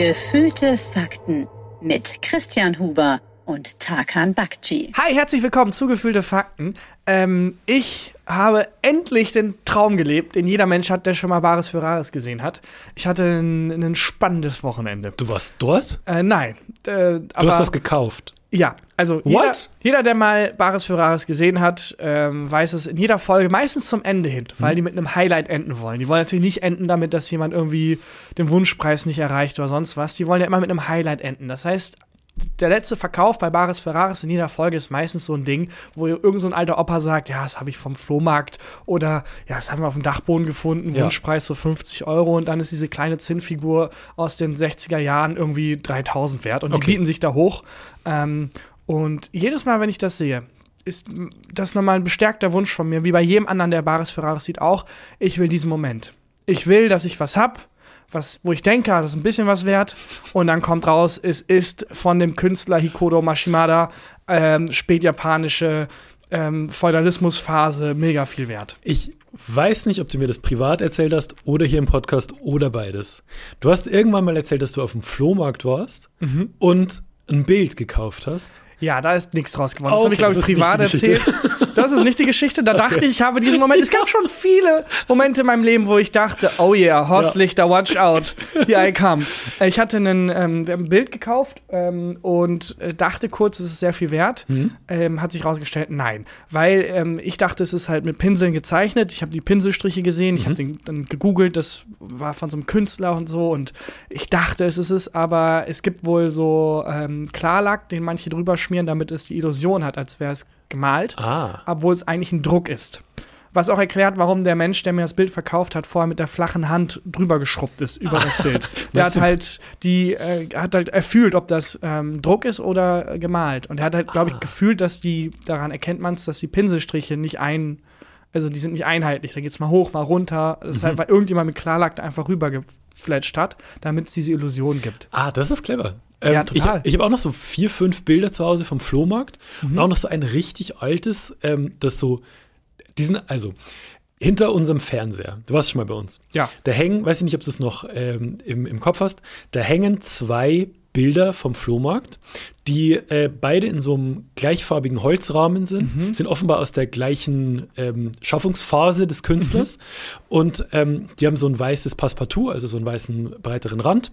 Gefühlte Fakten mit Christian Huber und Tarkan Bakci. Hi, herzlich willkommen zu Gefühlte Fakten. Ähm, ich habe endlich den Traum gelebt, den jeder Mensch hat, der schon mal Bares für Rares gesehen hat. Ich hatte ein, ein spannendes Wochenende. Du warst dort? Äh, nein. Äh, du hast was gekauft. Ja, also jeder, jeder, der mal Bares für Rares gesehen hat, ähm, weiß es in jeder Folge, meistens zum Ende hin, weil mhm. die mit einem Highlight enden wollen. Die wollen natürlich nicht enden damit, dass jemand irgendwie den Wunschpreis nicht erreicht oder sonst was. Die wollen ja immer mit einem Highlight enden. Das heißt, der letzte Verkauf bei Bares Ferraris in jeder Folge ist meistens so ein Ding, wo irgend so ein alter Opa sagt, ja, das habe ich vom Flohmarkt oder ja, das haben wir auf dem Dachboden gefunden, ja. Wunschpreis so 50 Euro und dann ist diese kleine Zinnfigur aus den 60er Jahren irgendwie 3000 wert und okay. die bieten sich da hoch. Ähm, und jedes Mal, wenn ich das sehe, ist das nochmal ein bestärkter Wunsch von mir, wie bei jedem anderen, der Bares Ferraris sieht, auch, ich will diesen Moment. Ich will, dass ich was hab, was, wo ich denke, das ist ein bisschen was wert. Und dann kommt raus, es ist von dem Künstler Hikodo Mashimada ähm, spätjapanische ähm, Feudalismusphase mega viel wert. Ich weiß nicht, ob du mir das privat erzählt hast oder hier im Podcast oder beides. Du hast irgendwann mal erzählt, dass du auf dem Flohmarkt warst mhm. und ein Bild gekauft hast. Ja, da ist nichts draus geworden. Das okay, habe ich, glaube ich, privat erzählt. Das ist nicht die Geschichte. Da dachte okay. ich, ich habe diesen Moment. Es gab schon viele Momente in meinem Leben, wo ich dachte, oh yeah, Horstlichter, ja. watch out. Here I come. Ich hatte einen, ähm, ein Bild gekauft ähm, und äh, dachte kurz, es ist sehr viel wert. Mhm. Ähm, hat sich herausgestellt, nein. Weil ähm, ich dachte, es ist halt mit Pinseln gezeichnet. Ich habe die Pinselstriche gesehen. Ich mhm. habe den dann gegoogelt. Das war von so einem Künstler und so. Und ich dachte, es ist es. Aber es gibt wohl so ähm, Klarlack, den manche drüber schmieren, damit es die Illusion hat, als wäre es gemalt, ah. obwohl es eigentlich ein Druck ist. Was auch erklärt, warum der Mensch, der mir das Bild verkauft hat, vorher mit der flachen Hand drüber geschrubbt ist über das Bild. Der hat halt die, äh, hat halt erfühlt, ob das ähm, Druck ist oder äh, gemalt. Und er hat halt, glaube ich, ah. gefühlt, dass die, daran erkennt man es, dass die Pinselstriche nicht ein, also die sind nicht einheitlich. Da geht es mal hoch, mal runter. Das mhm. ist halt, weil irgendjemand mit Klarlack einfach rübergefletscht hat, damit es diese Illusion gibt. Ah, das ist clever. Ähm, ja, total. Ich, ich habe auch noch so vier, fünf Bilder zu Hause vom Flohmarkt mhm. und auch noch so ein richtig altes, ähm, das so, diesen, also hinter unserem Fernseher, du warst schon mal bei uns. Ja. Da hängen, weiß ich nicht, ob du es noch ähm, im, im Kopf hast, da hängen zwei Bilder vom Flohmarkt, die äh, beide in so einem gleichfarbigen Holzrahmen sind, mhm. sind offenbar aus der gleichen ähm, Schaffungsphase des Künstlers mhm. und ähm, die haben so ein weißes Passepartout, also so einen weißen breiteren Rand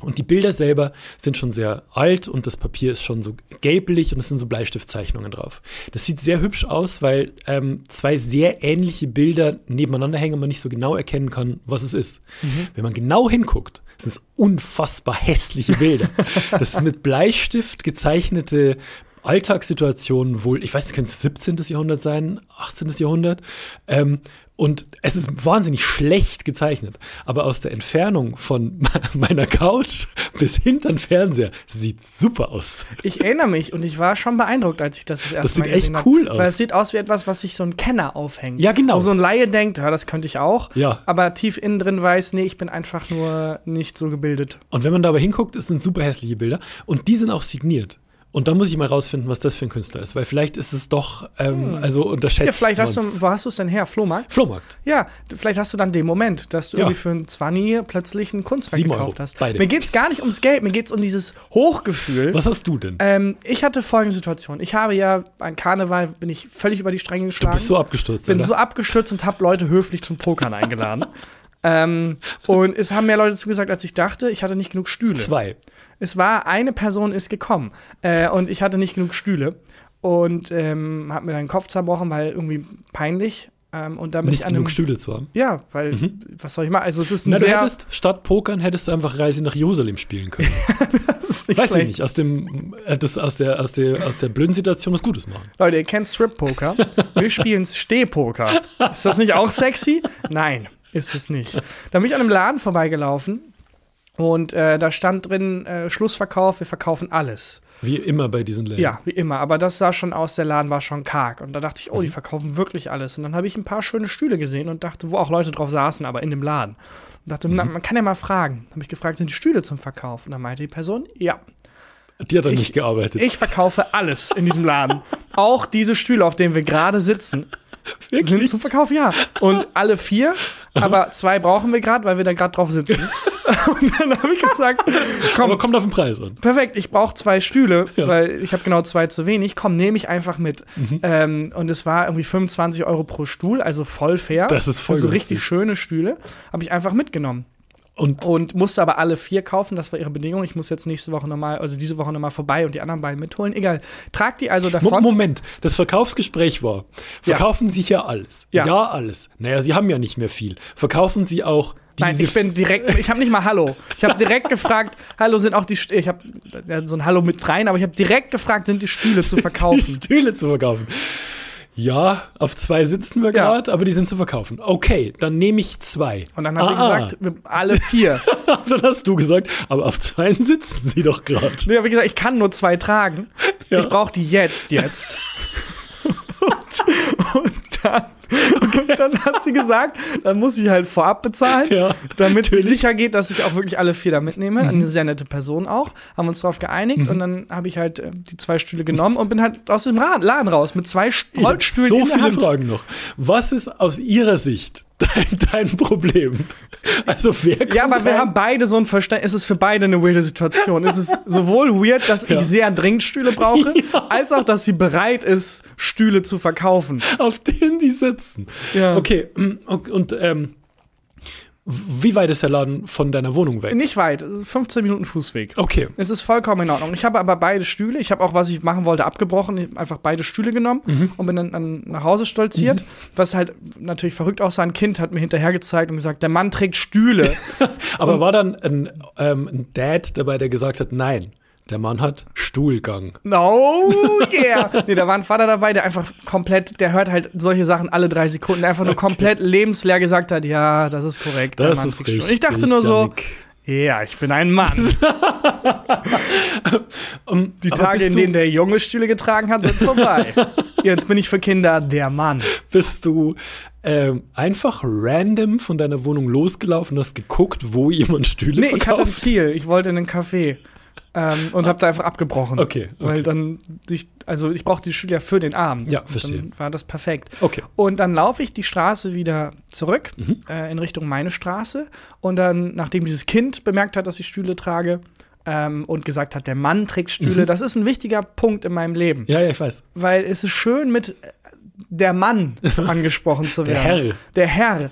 und die Bilder selber sind schon sehr alt und das Papier ist schon so gelblich und es sind so Bleistiftzeichnungen drauf. Das sieht sehr hübsch aus, weil ähm, zwei sehr ähnliche Bilder nebeneinander hängen und man nicht so genau erkennen kann, was es ist. Mhm. Wenn man genau hinguckt, sind es unfassbar hässliche Bilder. das sind mit Bleistift gezeichnete Alltagssituationen wohl, ich weiß nicht, könnte es 17. Jahrhundert sein, 18. Jahrhundert. Ähm, und es ist wahnsinnig schlecht gezeichnet. Aber aus der Entfernung von meiner Couch bis hinter den Fernseher sieht super aus. Ich erinnere mich und ich war schon beeindruckt, als ich das das erste Mal gesehen habe. Das sieht echt cool aus. Weil es sieht aus wie etwas, was sich so ein Kenner aufhängt. Ja, genau. Wo so ein Laie denkt, ja, das könnte ich auch. Ja. Aber tief innen drin weiß, nee, ich bin einfach nur nicht so gebildet. Und wenn man dabei hinguckt, es sind super hässliche Bilder. Und die sind auch signiert. Und da muss ich mal rausfinden, was das für ein Künstler ist, weil vielleicht ist es doch, ähm, hm. also unterschätzt. Ja, vielleicht hast du, wo hast du es denn her? Flohmarkt? Flohmarkt. Ja, vielleicht hast du dann den Moment, dass du ja. irgendwie für ein 20 plötzlich ein Kunstwerk gekauft Euro, hast. Beide. Mir geht es gar nicht ums Geld, mir geht es um dieses Hochgefühl. Was hast du denn? Ähm, ich hatte folgende Situation. Ich habe ja ein Karneval, bin ich völlig über die Stränge geschlagen. Du bist so abgestürzt, Bin oder? so abgestürzt und habe Leute höflich zum Pokern eingeladen. Ähm, und es haben mehr Leute zugesagt, als ich dachte. Ich hatte nicht genug Stühle. Zwei. Es war, eine Person ist gekommen äh, und ich hatte nicht genug Stühle und ähm, habe mir dann den Kopf zerbrochen, weil irgendwie peinlich. Ähm, und damit nicht genug Stühle zu haben. Ja, weil mhm. was soll ich machen? Also es ist ein Na, sehr du hättest statt Pokern hättest du einfach Reise nach Jerusalem spielen können. Weiß schlecht. ich nicht. Aus dem das, aus der aus der aus der blöden Situation was Gutes machen. Leute, ihr kennt Strip Poker. Wir spielen Stehpoker. Ist das nicht auch sexy? Nein, ist es nicht. Da bin ich an einem Laden vorbeigelaufen und äh, da stand drin, äh, Schlussverkauf, wir verkaufen alles. Wie immer bei diesen Läden. Ja, wie immer. Aber das sah schon aus, der Laden war schon karg. Und da dachte ich, oh, die mhm. verkaufen wirklich alles. Und dann habe ich ein paar schöne Stühle gesehen und dachte, wo auch Leute drauf saßen, aber in dem Laden. Und dachte, mhm. na, man kann ja mal fragen. Habe ich gefragt, sind die Stühle zum Verkauf? Und dann meinte die Person, ja. Die hat dann nicht gearbeitet. Ich verkaufe alles in diesem Laden. auch diese Stühle, auf denen wir gerade sitzen. Wirklich? Sind zum Verkauf, ja. Und alle vier, aber zwei brauchen wir gerade, weil wir da gerade drauf sitzen. Und dann habe ich gesagt, komm. Aber kommt auf den Preis an. Perfekt, ich brauche zwei Stühle, Ja. weil ich habe genau zwei zu wenig. Komm, nehme ich einfach mit. Mhm. Ähm, und es war irgendwie 25 Euro pro Stuhl, also voll fair. Das ist voll Für so günstig. richtig schöne Stühle. Habe ich einfach mitgenommen. Und Und musste aber alle vier kaufen, das war ihre Bedingung. Ich muss jetzt nächste Woche nochmal, also diese Woche nochmal vorbei und die anderen beiden mitholen. Egal. Trag die also davon. Moment, das Verkaufsgespräch war, Ja. verkaufen Sie hier alles? Ja. alles. Naja, Sie haben ja nicht mehr viel. Verkaufen Sie auch Nein, ich bin direkt, ich habe nicht mal Hallo. Ich habe direkt gefragt, Hallo sind auch die, St- ich habe so ein Hallo mit rein, aber ich habe direkt gefragt, sind die Stühle zu die verkaufen? Stühle zu verkaufen. Ja, auf zwei sitzen wir Ja. gerade, aber die sind zu verkaufen. Okay, dann nehme ich zwei. Und dann hat sie Ah, gesagt, alle vier. ah. dann hast du gesagt, aber auf zwei sitzen sie doch gerade. Nee, hab ich gesagt, ich kann nur zwei tragen. Ja. Ich brauche die jetzt, jetzt. und, und, dann, und dann hat sie gesagt, dann muss ich halt vorab bezahlen, Ja, damit sie natürlich. Mhm. sicher geht, dass ich auch wirklich alle vier da mitnehme. Eine sehr nette Person auch. Haben uns darauf geeinigt und dann habe ich halt äh, die zwei Stühle genommen und bin halt aus dem Laden raus mit zwei Holzstühlen so viele. Fragen noch. Was ist aus Ihrer Sicht dein, dein Problem? Also wer kommt Ja, aber wir haben beide so ein Verständnis. Es ist für beide eine weirde Situation. Es ist sowohl weird, dass Ja. ich sehr dringend Stühle brauche, als auch, dass sie bereit ist, Stühle zu verkaufen. auf denen die sitzen. Ja. Okay, und, und ähm, wie weit ist der Laden von deiner Wohnung weg? Nicht weit, es ist 15 Minuten Fußweg. Okay. Es ist vollkommen in Ordnung. Ich habe aber beide Stühle. Ich habe auch, was ich machen wollte, abgebrochen. Einfach beide Stühle genommen Mhm. und bin dann, dann nach Hause stolziert. Was halt natürlich verrückt aussah. Ein Kind hat mir hinterher gezeigt und gesagt, der Mann trägt Stühle. Aber war dann ein, ähm, ein Dad dabei, der gesagt hat, nein, der Mann hat Stuhlgang. No, yeah. nee, da war ein Vater dabei, der einfach komplett, der hört halt solche Sachen alle drei Sekunden, der einfach nur komplett lebensleer gesagt hat, ja, das ist korrekt. der Das Mann ist richtig. Stühle. Ich dachte nur so, ja, ich bin ein Mann. Um, Die Tage, in denen der Junge Stühle getragen hat, sind vorbei. Jetzt bin ich für Kinder der Mann. Bist du ähm, einfach random von deiner Wohnung losgelaufen und hast geguckt, wo jemand Stühle Nee, ich hatte ein verkauft? Ziel. Ich wollte in einen Café. Ähm, und habe da einfach abgebrochen. Okay, okay. Weil dann, ich, also ich brauchte die Stühle ja für den Abend. Ja, verstehe. Dann war das perfekt. Okay. Und dann laufe ich die Straße wieder zurück Mhm. äh, in Richtung meine Straße. Und dann, nachdem dieses Kind bemerkt hat, dass ich Stühle trage ähm, und gesagt hat, der Mann trägt Stühle, das ist ein wichtiger Punkt in meinem Leben. Mhm. Ja, ja, ich weiß. Weil es ist schön, mit äh, der Mann angesprochen zu Der werden. Herr. Der Herr.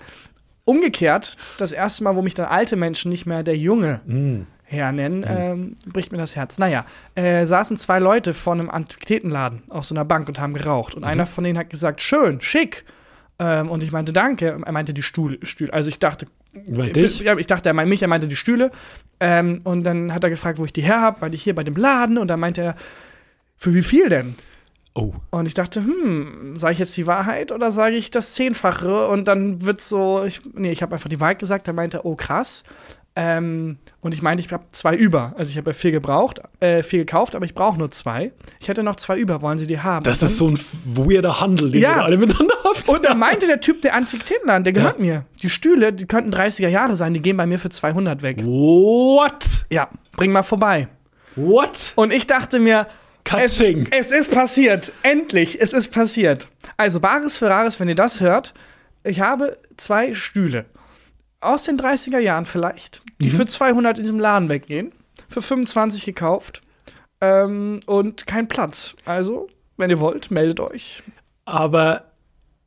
Umgekehrt, das erste Mal, wo mich dann alte Menschen nicht mehr der Junge Mm. Herr nennen, ähm, bricht mir das Herz. Naja, äh, saßen zwei Leute vor einem Antiquitätenladen auf so einer Bank und haben geraucht. Und einer von denen hat gesagt, schön, schick. Ähm, und ich meinte, danke. Er meinte die Stuhl, Stühle. Also ich dachte, ja, ich dachte, er meint mich, er meinte die Stühle. Ähm, und dann hat er gefragt, wo ich die her habe, weil ich hier bei dem Laden. Und dann meinte er, für wie viel denn? Oh. Und ich dachte, hm, sage ich jetzt die Wahrheit oder sage ich das Zehnfache? Und dann wird so, ich, nee, ich habe einfach die Wahrheit gesagt. Er meinte, oh krass. Ähm, und ich meinte, ich habe zwei über. Also ich habe ja viel gebraucht, äh, viel gekauft, aber ich brauche nur zwei. Ich hätte noch zwei über. Wollen Sie die haben? Das und ist so ein weirder Handel, den Ja. ihr alle miteinander habt. und dann meinte der Typ, der Antiquitätenladen, der gehört mir. Die Stühle, die könnten 30er Jahre sein, die gehen bei mir für 200 weg. What? Ja, bring mal vorbei. What? Und ich dachte mir, es, es ist passiert. Endlich, es ist passiert. Also, Bares Ferraris, wenn ihr das hört, ich habe zwei Stühle. Aus den 30er Jahren vielleicht, die für 200 in diesem Laden weggehen. Für 25 gekauft. Ähm, und kein Platz. Also, wenn ihr wollt, meldet euch. Aber,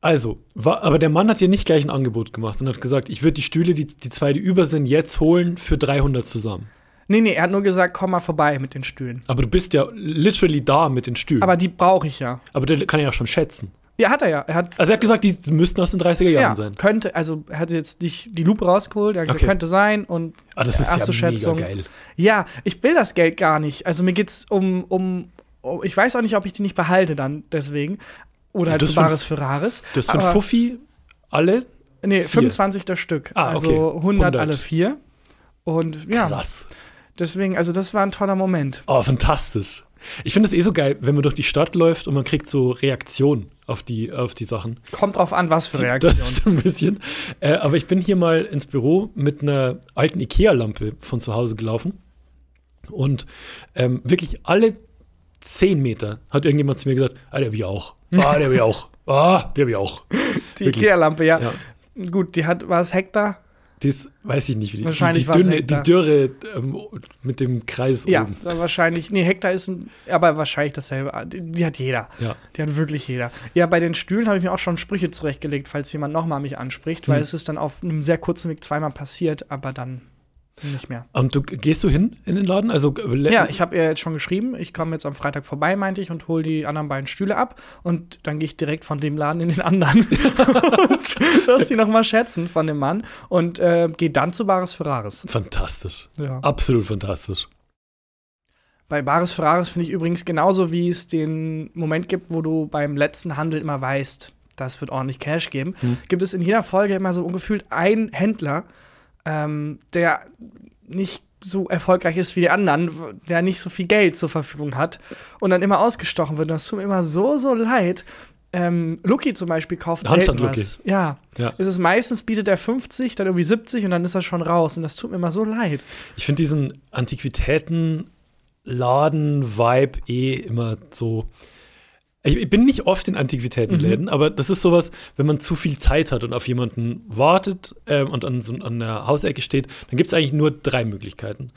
also, war, aber der Mann hat dir nicht gleich ein Angebot gemacht und hat gesagt, ich würde die Stühle, die, die zwei, die über sind, jetzt holen für 300 zusammen. Nee, nee, er hat nur gesagt, komm mal vorbei mit den Stühlen. Aber du bist ja literally da mit den Stühlen. Aber die brauche ich ja. aber der kann ja schon schätzen. Ja, hat er ja. Er hat Also er hat gesagt, die müssten aus den 30er Jahren ja, sein. könnte, also er hat jetzt nicht die Lupe rausgeholt, er hat gesagt, Okay. könnte sein und Ah, das ist erste ja Schätzung. mega geil. Ja, ich will das Geld gar nicht. Also mir geht's um, um, um ich weiß auch nicht, ob ich die nicht behalte dann deswegen. Oder Ja, halt das so Bares für einen Aber- Fuffi alle Nee, vier. 25 das Stück. Ah, also okay. 100, 100. alle vier. Und ja, krass. deswegen, also das war ein toller Moment. Oh, fantastisch. Ich finde es eh so geil, wenn man durch die Stadt läuft und man kriegt so Reaktionen auf die, auf die Sachen. Kommt drauf an, was für Das Reaktion. ist ein bisschen. Äh, aber ich bin hier mal ins Büro mit einer alten IKEA-Lampe von zu Hause gelaufen. Und ähm, wirklich alle zehn Meter hat irgendjemand zu mir gesagt, ah, der hab ich auch. Ah, der hab ich auch. Ah, der hab ich auch. Die. Ikea-Lampe, ja. Ja. Gut, die hat, war es Hektar? Das weiß ich nicht, wie die, wahrscheinlich die, dünne, die Dürre ähm, mit dem Kreis ja, oben. Ja, wahrscheinlich. Nee, Hektar ist ein, aber wahrscheinlich dasselbe. Die, die, hat jeder. Ja. Die hat wirklich jeder. Ja, bei den Stühlen habe ich mir auch schon Sprüche zurechtgelegt, falls jemand nochmal mich anspricht, weil hm. es ist dann auf einem sehr kurzen Weg zweimal passiert, aber dann nicht mehr. Und du gehst du hin in den Laden? Also ja, ich habe ihr jetzt schon geschrieben. Ich komme jetzt am Freitag vorbei, meinte ich, und hole die anderen beiden Stühle ab. Und dann gehe ich direkt von dem Laden in den anderen und lass sie noch mal schätzen von dem Mann und äh, gehe dann zu Bares Ferraris. Fantastisch. Ja. Absolut fantastisch. Bei Bares Ferraris finde ich übrigens genauso, wie es den Moment gibt, wo du beim letzten Handel immer weißt, das wird ordentlich Cash geben, hm. gibt es in jeder Folge immer so ungefühlt einen Händler, ähm, der nicht so erfolgreich ist wie die anderen, der nicht so viel Geld zur Verfügung hat und dann immer ausgestochen wird. Und das tut mir immer so, so leid. Ähm, Lucky zum Beispiel kauft selten was. Ja. ja. Es ist meistens bietet er 50, dann irgendwie 70 und dann ist er schon raus. Und das tut mir immer so leid. Ich finde diesen Antiquitäten-Laden-Vibe eh immer so ich bin nicht oft in Antiquitätenläden, mhm. aber das ist sowas, wenn man zu viel Zeit hat und auf jemanden wartet ähm, und an, so, an der Hausecke steht, dann gibt es eigentlich nur drei Möglichkeiten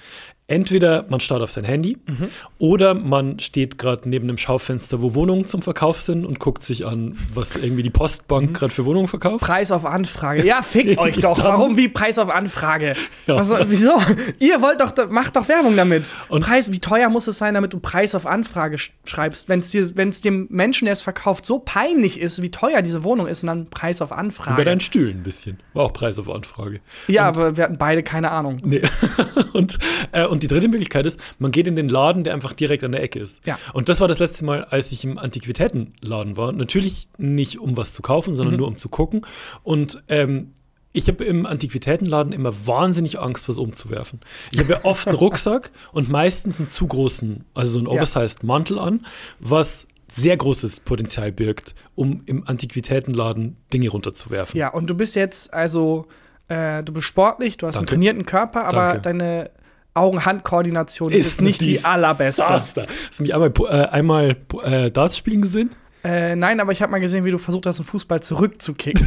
entweder man starrt auf sein Handy mhm. oder man steht gerade neben einem Schaufenster, wo Wohnungen zum Verkauf sind und guckt sich an, was irgendwie die Postbank mhm. gerade für Wohnungen verkauft. Preis auf Anfrage. Ja, fickt euch doch. Warum wie Preis auf Anfrage? Ja. Was, wieso? Ihr wollt doch, macht doch Werbung damit. Und Preis, wie teuer muss es sein, damit du Preis auf Anfrage schreibst? Wenn es dem Menschen, der es verkauft, so peinlich ist, wie teuer diese Wohnung ist, und dann Preis auf Anfrage. Bei deinen Stühlen ein bisschen. War auch Preis auf Anfrage. Ja, und, aber wir hatten beide keine Ahnung. Nee. und, äh, und die dritte Möglichkeit ist, man geht in den Laden, der einfach direkt an der Ecke ist. Ja. Und das war das letzte Mal, als ich im Antiquitätenladen war. Natürlich nicht, um was zu kaufen, sondern mhm. nur um zu gucken. Und ähm, ich habe im Antiquitätenladen immer wahnsinnig Angst, was umzuwerfen. Ich habe ja oft einen Rucksack und meistens einen zu großen, also so einen oversized ja. Mantel an, was sehr großes Potenzial birgt, um im Antiquitätenladen Dinge runterzuwerfen. Ja, und du bist jetzt also, äh, du bist sportlich, du hast Danke. einen trainierten Körper, aber Danke. deine Augen-Hand-Koordination ist, ist nicht die allerbeste. Hast du mich einmal, äh, einmal äh, Darts spielen gesehen? Äh, nein, aber ich habe mal gesehen, wie du versucht hast, einen Fußball zurückzukicken.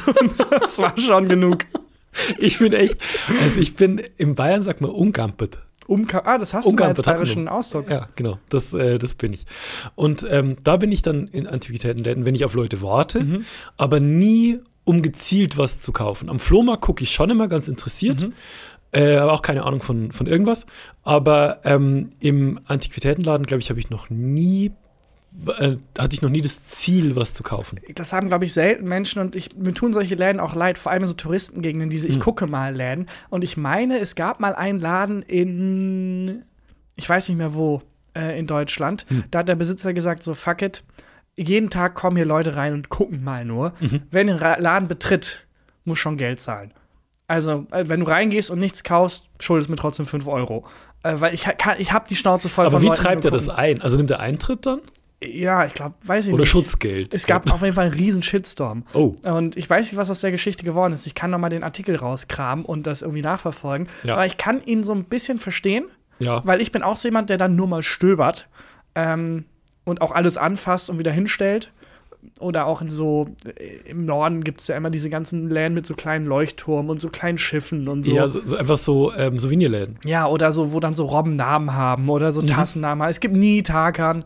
das war schon genug. Ich bin echt, also ich bin im Bayern sagt man ungampet. Umka ah, das hast du als bayerischen Ausdruck. Ja, genau, das, äh, das bin ich. Und ähm, da bin ich dann in Antiquitätenläden, wenn ich auf Leute warte, mhm. aber nie um gezielt was zu kaufen. Am Flohmarkt gucke ich schon immer ganz interessiert. Mhm. Äh, aber auch keine Ahnung von, von irgendwas. Aber ähm, im Antiquitätenladen, glaube ich, habe ich noch nie äh, hatte ich noch nie das Ziel, was zu kaufen. Das haben, glaube ich, selten Menschen und ich, mir tun solche Läden auch leid, vor allem so Touristengegenden, diese Ich hm. gucke mal Läden. Und ich meine, es gab mal einen Laden in, ich weiß nicht mehr wo, äh, in Deutschland. Hm. Da hat der Besitzer gesagt, so fuck it, jeden Tag kommen hier Leute rein und gucken mal nur. Mhm. Wer den Laden betritt, muss schon Geld zahlen. Also, äh, wenn du reingehst und nichts kaufst, schuldest mir trotzdem 5 Euro. Äh, weil ich, kann, ich habe die Schnauze voll Aber wie Leuten treibt er das ein? Also nimmt er Eintritt dann? Ja, ich glaube, weiß ich Oder nicht. Oder Schutzgeld. Es gab auf jeden Fall einen riesen Shitstorm. Oh. Und ich weiß nicht, was aus der Geschichte geworden ist. Ich kann noch mal den Artikel rauskramen und das irgendwie nachverfolgen. Ja. Aber ich kann ihn so ein bisschen verstehen. Ja. Weil ich bin auch so jemand, der dann nur mal stöbert ähm, und auch alles anfasst und wieder hinstellt oder auch in so, äh, im Norden gibt es ja immer diese ganzen Läden mit so kleinen Leuchtturmen und so kleinen Schiffen und so. Ja, so, so einfach so ähm, Souvenirläden. Ja, oder so, wo dann so Robben Namen haben oder so mhm. Tassennamen. Es gibt nie Tarkan.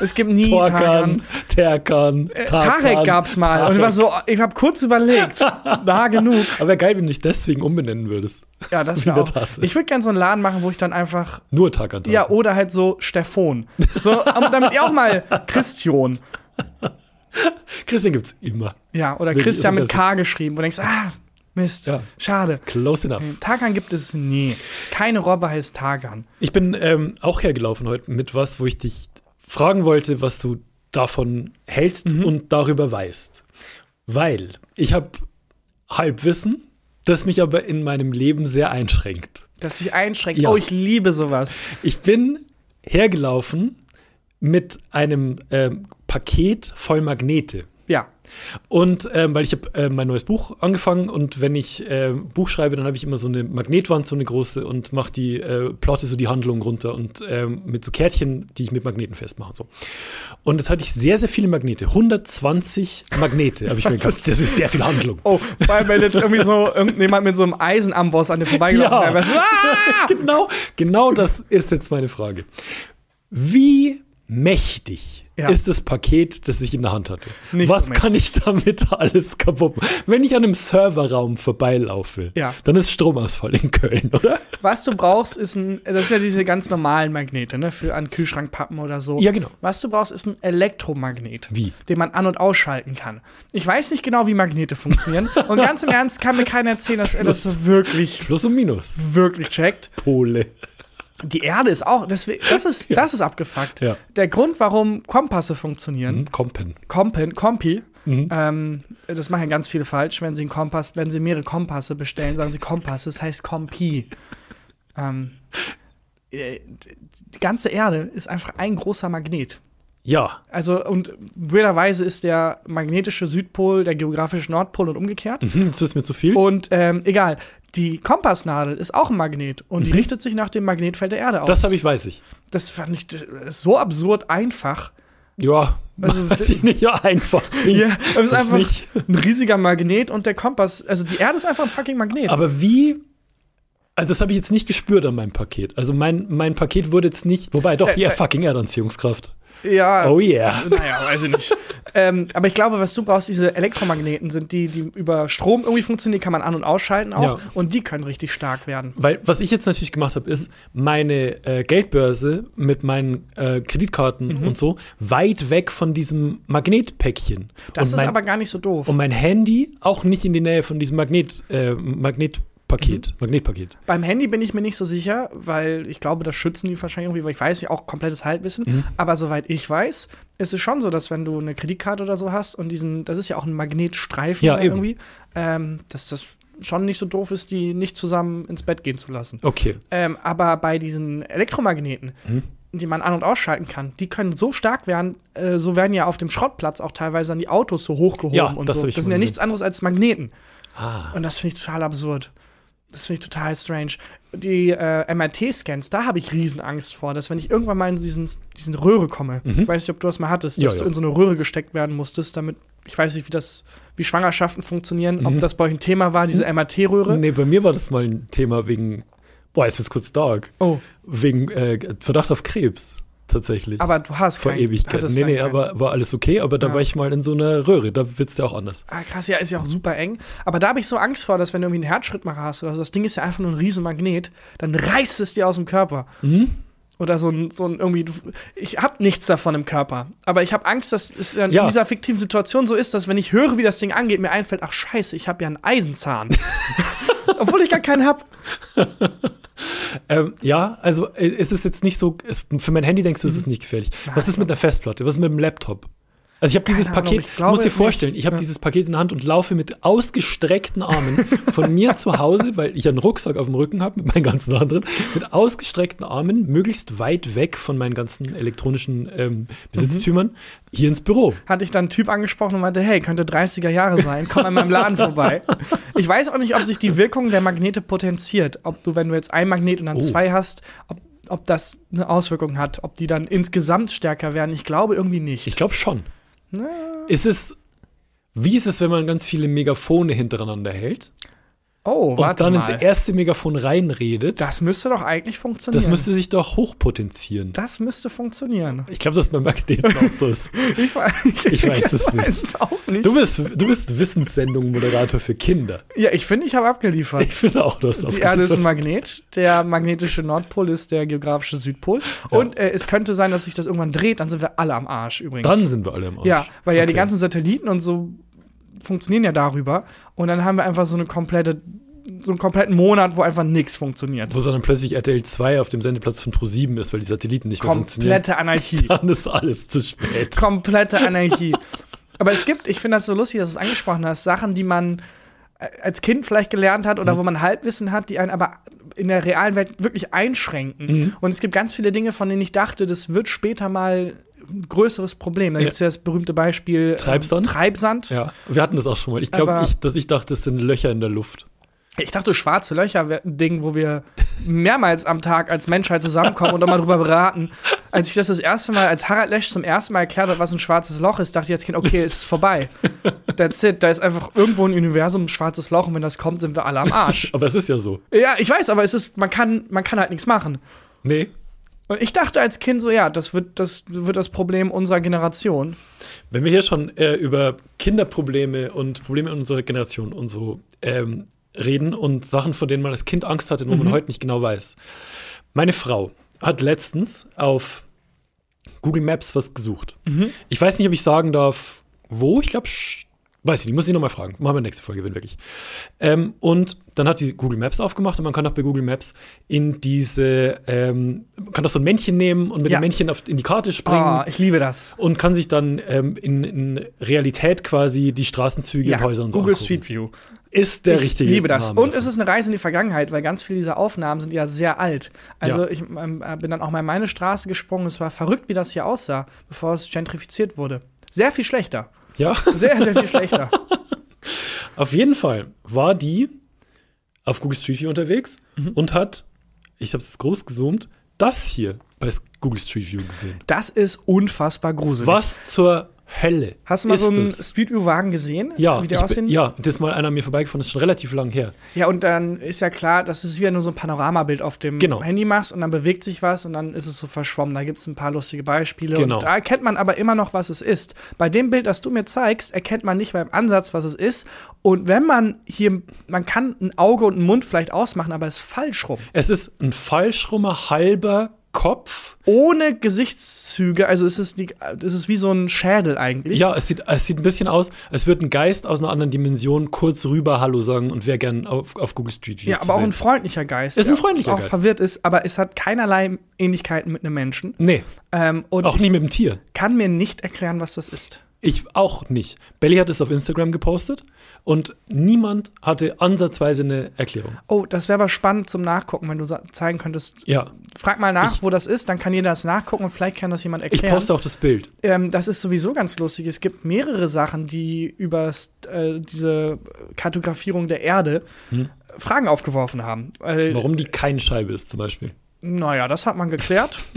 Es gibt nie Tarkan. Terkan. Äh, Tarek gab's mal. Tarek. Und ich war so, ich habe kurz überlegt. da genug. Aber wäre geil, wenn du dich deswegen umbenennen würdest. Ja, das wäre. Ich würde gerne so einen Laden machen, wo ich dann einfach. Nur Tarkan. Ja, oder halt so Stefan. So, damit ihr auch mal Christian. Christian gibt es immer. Ja, oder Christian mit K geschrieben, wo du denkst, ah, Mist, ja. schade. Close enough. Tagan gibt es nie. Keine Robbe heißt Tagan. Ich bin ähm, auch hergelaufen heute mit was, wo ich dich fragen wollte, was du davon hältst mhm. und darüber weißt. Weil ich habe Halbwissen, das mich aber in meinem Leben sehr einschränkt. Das sich einschränkt? Ja. Oh, ich liebe sowas. Ich bin hergelaufen mit einem ähm, Paket voll Magnete. Ja. Und ähm, weil ich habe äh, mein neues Buch angefangen und wenn ich äh, Buch schreibe, dann habe ich immer so eine Magnetwand, so eine große und mache die, äh, plotte so die Handlung runter und ähm, mit so Kärtchen, die ich mit Magneten festmache und so. Und jetzt hatte ich sehr, sehr viele Magnete. 120 Magnete habe ich mir gehabt. Das ist sehr viel Handlung. Oh, weil wenn jetzt irgendwie so irgendjemand mit so einem Eisenamboss an dir vorbeigelaufen Ja. wäre, ah! genau, genau das ist jetzt meine Frage. Wie mächtig Ja. ist das Paket, das ich in der Hand hatte? Nicht Was so kann ich damit alles kaputt machen? Wenn ich an einem Serverraum vorbeilaufe, Ja. dann ist Stromausfall in Köln, oder? Was du brauchst, ist ein, das sind ja diese ganz normalen Magnete, ne, für an Kühlschrankpappen oder so. Ja, genau. Was du brauchst, ist ein Elektromagnet. Wie? Den man an- und ausschalten kann. Ich weiß nicht genau, wie Magnete funktionieren. und ganz im Ernst kann mir keiner erzählen, dass er das wirklich, Plus und Minus. wirklich checkt. Pole. Die Erde ist auch, das, das, ist, das ist abgefuckt. Ja. Der Grund, warum Kompasse funktionieren, Hm, Kompen. Kompen, Kompi, Mhm. ähm, das machen ja ganz viele falsch, wenn sie einen Kompass, wenn sie mehrere Kompasse bestellen, sagen sie Kompass, das heißt Kompi. ähm, äh, die ganze Erde ist einfach ein großer Magnet. Ja. Also, und weirderweise ist der magnetische Südpol der geografische Nordpol und umgekehrt. Hm, Jetzt wird's mir zu viel. Und ähm, egal, die Kompassnadel ist auch ein Magnet und die richtet sich nach dem Magnetfeld der Erde aus. Mhm. das habe ich, weiß ich. das fand ich das ist so absurd einfach. Ja, Also, weiß ich nicht. Ja, einfach. Ja, es ist einfach nicht. ein riesiger Magnet und der Kompass, also die Erde ist einfach ein fucking Magnet. Aber wie. Also das habe ich jetzt nicht gespürt an meinem Paket. Also mein, mein Paket wurde jetzt nicht. Wobei, doch, Äh, ja, äh, fucking Erdanziehungskraft. Ja. Oh yeah. Naja, weiß ich nicht. ähm, aber ich glaube, was du brauchst, diese Elektromagneten sind die, die über Strom irgendwie funktionieren, die kann man an- und ausschalten auch. Ja. Und die können richtig stark werden. Weil was ich jetzt natürlich gemacht habe, ist meine äh, Geldbörse mit meinen äh, Kreditkarten Mhm. und so weit weg von diesem Magnetpäckchen. Das und ist mein, aber gar nicht so doof. und mein Handy auch nicht in die Nähe von diesem Magnet, äh, Magnetpaket. Mhm. Magnetpaket. Beim Handy bin ich mir nicht so sicher, weil ich glaube, das schützen die wahrscheinlich irgendwie, weil ich weiß ja auch komplettes Halbwissen. Mhm. Aber soweit ich weiß, ist es schon so, dass wenn du eine Kreditkarte oder so hast und diesen, das ist ja auch ein Magnetstreifen Ja, irgendwie, ähm, dass das schon nicht so doof ist, die nicht zusammen ins Bett gehen zu lassen. Okay. Ähm, aber bei diesen Elektromagneten, Mhm. die man an- und ausschalten kann, die können so stark werden, äh, so werden ja auf dem Schrottplatz auch teilweise an die Autos so hochgehoben Ja, und das so. Das sind ja nichts anderes als Magneten. Ah. Und das finde ich total absurd. Das finde ich total strange. Die äh, MRT-Scans, da habe ich Riesenangst vor, dass wenn ich irgendwann mal in diesen, diesen Röhre komme, ich weiß nicht, ob du das mal hattest, dass Mhm. Ja, du ja. in so eine Röhre gesteckt werden musstest, damit, ich weiß nicht, wie das, wie Schwangerschaften funktionieren, Mhm. ob das bei euch ein Thema war, diese MRT-Röhre. Nee, bei mir war das mal ein Thema wegen. Boah, jetzt wird's kurz dark. Oh, Wegen äh, Verdacht auf Krebs. Tatsächlich. aber du hast Vor kein- Ewigkeit. hattest Nee, nee, keinen. aber war alles okay, aber da Ja. war ich mal in so einer Röhre, da wird's ja auch anders. Ah, krass, ja, ist ja auch super eng. Aber da habe ich so Angst vor, dass wenn du irgendwie einen Herzschrittmacher hast oder so, das Ding ist ja einfach nur ein Riesenmagnet, dann reißt es dir aus dem Körper. Mhm. Oder so ein, so ein irgendwie, ich habe nichts davon im Körper. Aber ich habe Angst, dass es dann Ja. in dieser fiktiven Situation so ist, dass wenn ich höre, wie das Ding angeht, mir einfällt, ach scheiße, ich habe ja einen Eisenzahn. Obwohl ich gar keinen hab. Ähm, ja, also äh, es ist jetzt nicht so, es, für mein Handy denkst du, es ist nicht gefährlich. Was ist mit einer Festplatte? Was ist mit dem Laptop? Also ich habe dieses Ahnung, Paket, ich musst dir nicht. vorstellen, ich habe Ja. dieses Paket in der Hand und laufe mit ausgestreckten Armen von mir zu Hause, weil ich einen Rucksack auf dem Rücken habe mit meinen ganzen anderen, mit ausgestreckten Armen, möglichst weit weg von meinen ganzen elektronischen ähm, Besitztümern, hier ins Büro. Hatte ich dann einen Typ angesprochen und meinte, hey, könnte 30er Jahre sein, komm an meinem Laden vorbei. Ich weiß auch nicht, ob sich die Wirkung der Magnete potenziert. Ob du, wenn du jetzt ein Magnet und dann Oh. zwei hast, ob, ob das eine Auswirkung hat, ob die dann insgesamt stärker werden. Ich glaube irgendwie nicht. Ich glaube schon. Ist es, wie ist es, wenn man ganz viele Megafone hintereinander hält oh, und warte dann mal. ins erste Megafon reinredet? das müsste doch eigentlich funktionieren. Das müsste sich doch hochpotenzieren. das müsste funktionieren. Ich glaube, dass bei Magneten auch so ist. Ich, weiß- Ich weiß es nicht. weiß es auch nicht. Du bist, du bist Wissenssendung-Moderator für Kinder. ja, ich finde, ich habe abgeliefert. Ich finde auch, dass Die Erde ist ein Magnet, der magnetische Nordpol ist der geografische Südpol. Und äh, es könnte sein, dass sich das irgendwann dreht, dann sind wir alle am Arsch übrigens. Dann sind wir alle im Arsch. Ja, weil ja die Okay. ganzen Satelliten und so funktionieren ja darüber. Und dann haben wir einfach so eine komplette, so einen kompletten Monat, wo einfach nichts funktioniert. Wo dann plötzlich RTL 2 auf dem Sendeplatz von Pro7 ist, weil die Satelliten nicht mehr funktionieren. Komplette Anarchie. Dann ist alles zu spät. Komplette Anarchie. Aber es gibt, ich finde das so lustig, dass du es angesprochen hast, Sachen, die man äh, als Kind vielleicht gelernt hat oder Mhm. wo man Halbwissen hat, die einen aber in der realen Welt wirklich einschränken. Mhm. Und es gibt ganz viele Dinge, von denen ich dachte, das wird später mal größeres Problem. Da Ja. gibt es ja das berühmte Beispiel ähm, Treibsand? Treibsand. Ja, wir hatten das auch schon mal. Ich glaube, dass ich dachte, das sind Löcher in der Luft. Ich dachte, schwarze Löcher wäre ein Ding, wo wir mehrmals am Tag als Menschheit zusammenkommen und mal drüber beraten. Als ich das das erste Mal, als Harald Lesch zum ersten Mal erklärt hat, was ein schwarzes Loch ist, dachte ich als Kind, okay, es ist vorbei. That's it. Da ist einfach irgendwo ein Universum ein schwarzes Loch und wenn das kommt, sind wir alle am Arsch. Aber es ist ja so. ja, ich weiß, aber es ist, man kann, man kann halt nichts machen. Nee. Und ich dachte als Kind so, ja, das wird das, wird das Problem unserer Generation. Wenn wir hier schon äh, über Kinderprobleme und Probleme unserer Generation und so ähm, reden und Sachen, von denen man als Kind Angst hatte, wo man heute nicht genau weiß. Meine Frau hat letztens auf Google Maps was gesucht. Ich weiß nicht, ob ich sagen darf, wo. Ich glaube, weiß ich nicht, muss ich nochmal fragen. Machen wir nächste Folge, wenn wirklich. Ähm, und dann hat die Google Maps aufgemacht und man kann auch bei Google Maps in diese, ähm, man kann auch so ein Männchen nehmen und mit Ja. dem Männchen auf, in die Karte springen Ah, ich liebe das. und kann sich dann ähm, in, in Realität quasi die Straßenzüge und Häuser und so Google angucken. Street View. Ist der ich richtige liebe das. Name Und dafür. es ist eine Reise in die Vergangenheit, weil ganz viele dieser Aufnahmen sind ja sehr alt. Also Ja. ich ähm, äh, bin dann auch mal in meine Straße gesprungen. Es war verrückt, wie das hier aussah, bevor es gentrifiziert wurde. Sehr viel schlechter. Ja, Sehr, sehr viel schlechter. auf jeden Fall war die auf Google Street View unterwegs Mhm. und hat, ich habe es groß gezoomt, das hier bei Google Street View gesehen. Das ist unfassbar gruselig. Was zur Hölle? Hast du mal ist so einen das? Street View Wagen gesehen? Ja, wie bin, aussehen? ja, das ist mal einer mir vorbeigefahren, das ist schon relativ lang her. Ja, und dann ist ja klar, dass es wieder nur so ein Panoramabild auf dem Genau. Handy machst und dann bewegt sich was und dann ist es so verschwommen. Da gibt es ein paar lustige Beispiele. Genau. Und da erkennt man aber immer noch, was es ist. Bei dem Bild, das du mir zeigst, erkennt man nicht beim Ansatz, was es ist. Und wenn man hier, man kann ein Auge und einen Mund vielleicht ausmachen, aber es ist falsch rum. Es ist ein falschrummer halber Kopf. Ohne Gesichtszüge, also es ist, die, es ist wie so ein Schädel eigentlich. Ja, es sieht, es sieht ein bisschen aus, als würde ein Geist aus einer anderen Dimension kurz rüber Hallo sagen und wäre gern auf, auf Google Street View Ja, aber auch ein freundlicher Geist. Ist ein freundlicher auch Geist. verwirrt ist, aber es hat keinerlei Ähnlichkeiten mit einem Menschen. Nee, Ähm, und auch nie mit dem Tier. kann mir nicht erklären, was das ist. Ich auch nicht. Belly hat es auf Instagram gepostet und niemand hatte ansatzweise eine Erklärung. Oh, das wäre aber spannend zum Nachgucken, wenn du zeigen könntest. Ja, Frag mal nach, Ich- wo das ist, dann kann jeder das nachgucken und vielleicht kann das jemand ich erklären. poste auch das Bild. ähm, das ist sowieso ganz lustig. Es gibt mehrere Sachen, die über äh, diese Kartografierung der Erde Hm. Fragen aufgeworfen haben. Weil, Warum die keine Scheibe ist zum Beispiel. Naja, das hat man geklärt.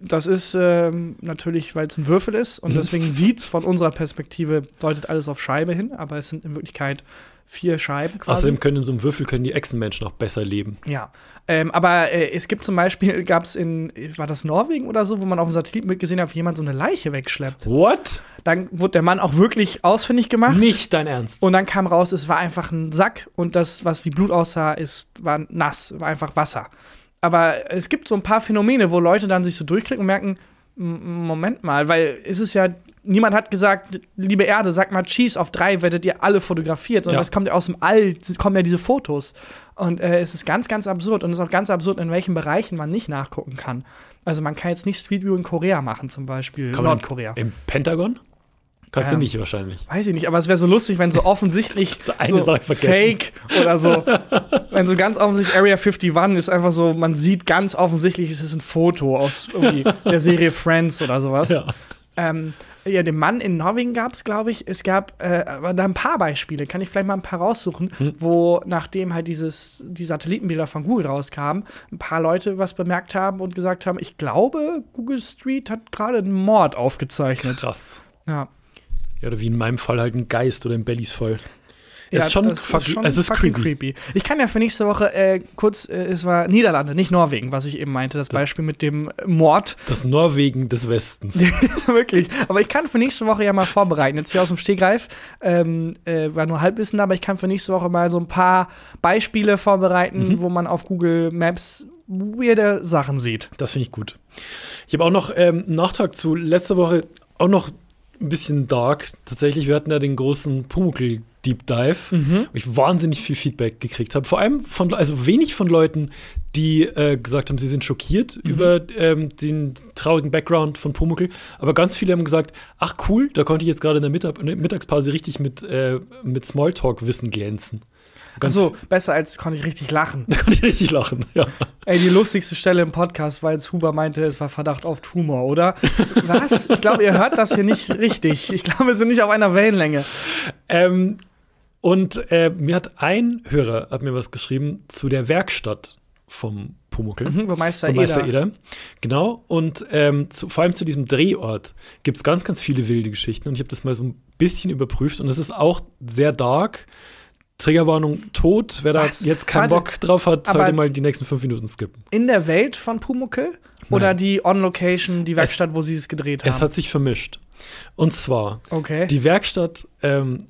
Das ist ähm, natürlich, weil es ein Würfel ist und deswegen sieht es von unserer Perspektive, deutet alles auf Scheibe hin, aber es sind in Wirklichkeit vier Scheiben quasi. Außerdem können in so einem Würfel können die Echsenmenschen auch besser leben. Ja, ähm, aber äh, es gibt zum Beispiel, gab es in, war das Norwegen oder so, wo man auf dem Satellitenbild gesehen hat, wie jemand so eine Leiche wegschleppt. What? Dann wurde der Mann auch wirklich ausfindig gemacht. Nicht dein Ernst. Und dann kam raus, es war einfach ein Sack und das, was wie Blut aussah, ist, war nass, war einfach Wasser. Aber es gibt so ein paar Phänomene, wo Leute dann sich so durchklicken und merken, Moment mal, weil es ist ja, niemand hat gesagt, liebe Erde, sag mal Cheese auf drei, werdet ihr alle fotografiert. Und Ja. das kommt ja aus dem All, es kommen ja diese Fotos. Und äh, es ist ganz, ganz absurd. Und es ist auch ganz absurd, in welchen Bereichen man nicht nachgucken kann. Also man kann jetzt nicht Street View in Korea machen, zum Beispiel Kann Nordkorea. Im Pentagon? Kannst Ähm, du nicht wahrscheinlich. Weiß ich nicht, aber es wäre so lustig, wenn so offensichtlich So eine Sache vergessen. Fake oder so. wenn so ganz offensichtlich Area 51 ist einfach so, man sieht ganz offensichtlich, es ist ein Foto aus irgendwie der Serie Friends oder sowas. Ja. Ähm, ja, den Mann in Norwegen gab es, glaube ich. Es gab äh, aber da ein paar Beispiele, kann ich vielleicht mal ein paar raussuchen, Hm. wo nachdem halt dieses, die Satellitenbilder von Google rauskamen, ein paar Leute was bemerkt haben und gesagt haben, ich glaube, Google Street hat gerade einen Mord aufgezeichnet. Krass. Ja. Ja, oder wie in meinem Fall halt ein Geist oder ein Bellies voll. Ja, es ist schon, das fuck, es ist fucking creepy. Ich kann ja für nächste Woche äh, kurz, äh, es war Niederlande, nicht Norwegen, was ich eben meinte, das Beispiel mit dem Mord. Das Norwegen des Westens. Wirklich. Aber ich kann für nächste Woche ja mal vorbereiten. Jetzt hier aus dem Stegreif, ähm, äh, war nur Halbwissen, aber ich kann für nächste Woche mal so ein paar Beispiele vorbereiten, Mhm. wo man auf Google Maps weirde Sachen sieht. Das finde ich gut. Ich habe auch noch ähm, einen Nachtrag zu letzter Woche, auch noch ein bisschen dark. Tatsächlich, wir hatten ja den großen Pumuckl Deep Dive, Mhm. wo ich wahnsinnig viel Feedback gekriegt habe. Vor allem von, also wenig von Leuten, die äh, gesagt haben, sie sind schockiert mhm. über ähm, den traurigen Background von Pumuckl. Aber ganz viele haben gesagt, ach cool, da konnte ich jetzt gerade in der Mittag Mittagspause richtig mit, äh, mit Smalltalk-Wissen glänzen. Ganz so, besser als konnte ich richtig lachen. Da konnte ich richtig lachen, ja. Ey, die lustigste Stelle im Podcast, weil es Huber meinte, es war Verdacht auf Tumor, oder? Was? Ich glaube, ihr hört das hier nicht richtig. Ich glaube, wir sind nicht auf einer Wellenlänge. Ähm, und äh, mir hat ein Hörer hat mir was geschrieben zu der Werkstatt vom Pumuckl. Mhm, wo Meister, von Meister Eder. Eder. Genau. Und ähm, zu, vor allem zu diesem Drehort gibt es ganz, ganz viele wilde Geschichten. Und ich habe das mal so ein bisschen überprüft. Und es ist auch sehr dark. Triggerwarnung tot. Wer da Was? jetzt keinen Warte, Bock drauf hat, sollte mal die nächsten fünf Minuten skippen. In der Welt von Pumuckl? Oder Nein. die On-Location, die Werkstatt, es, wo sie es gedreht haben? Es hat sich vermischt. Und zwar, okay. die Werkstatt ähm,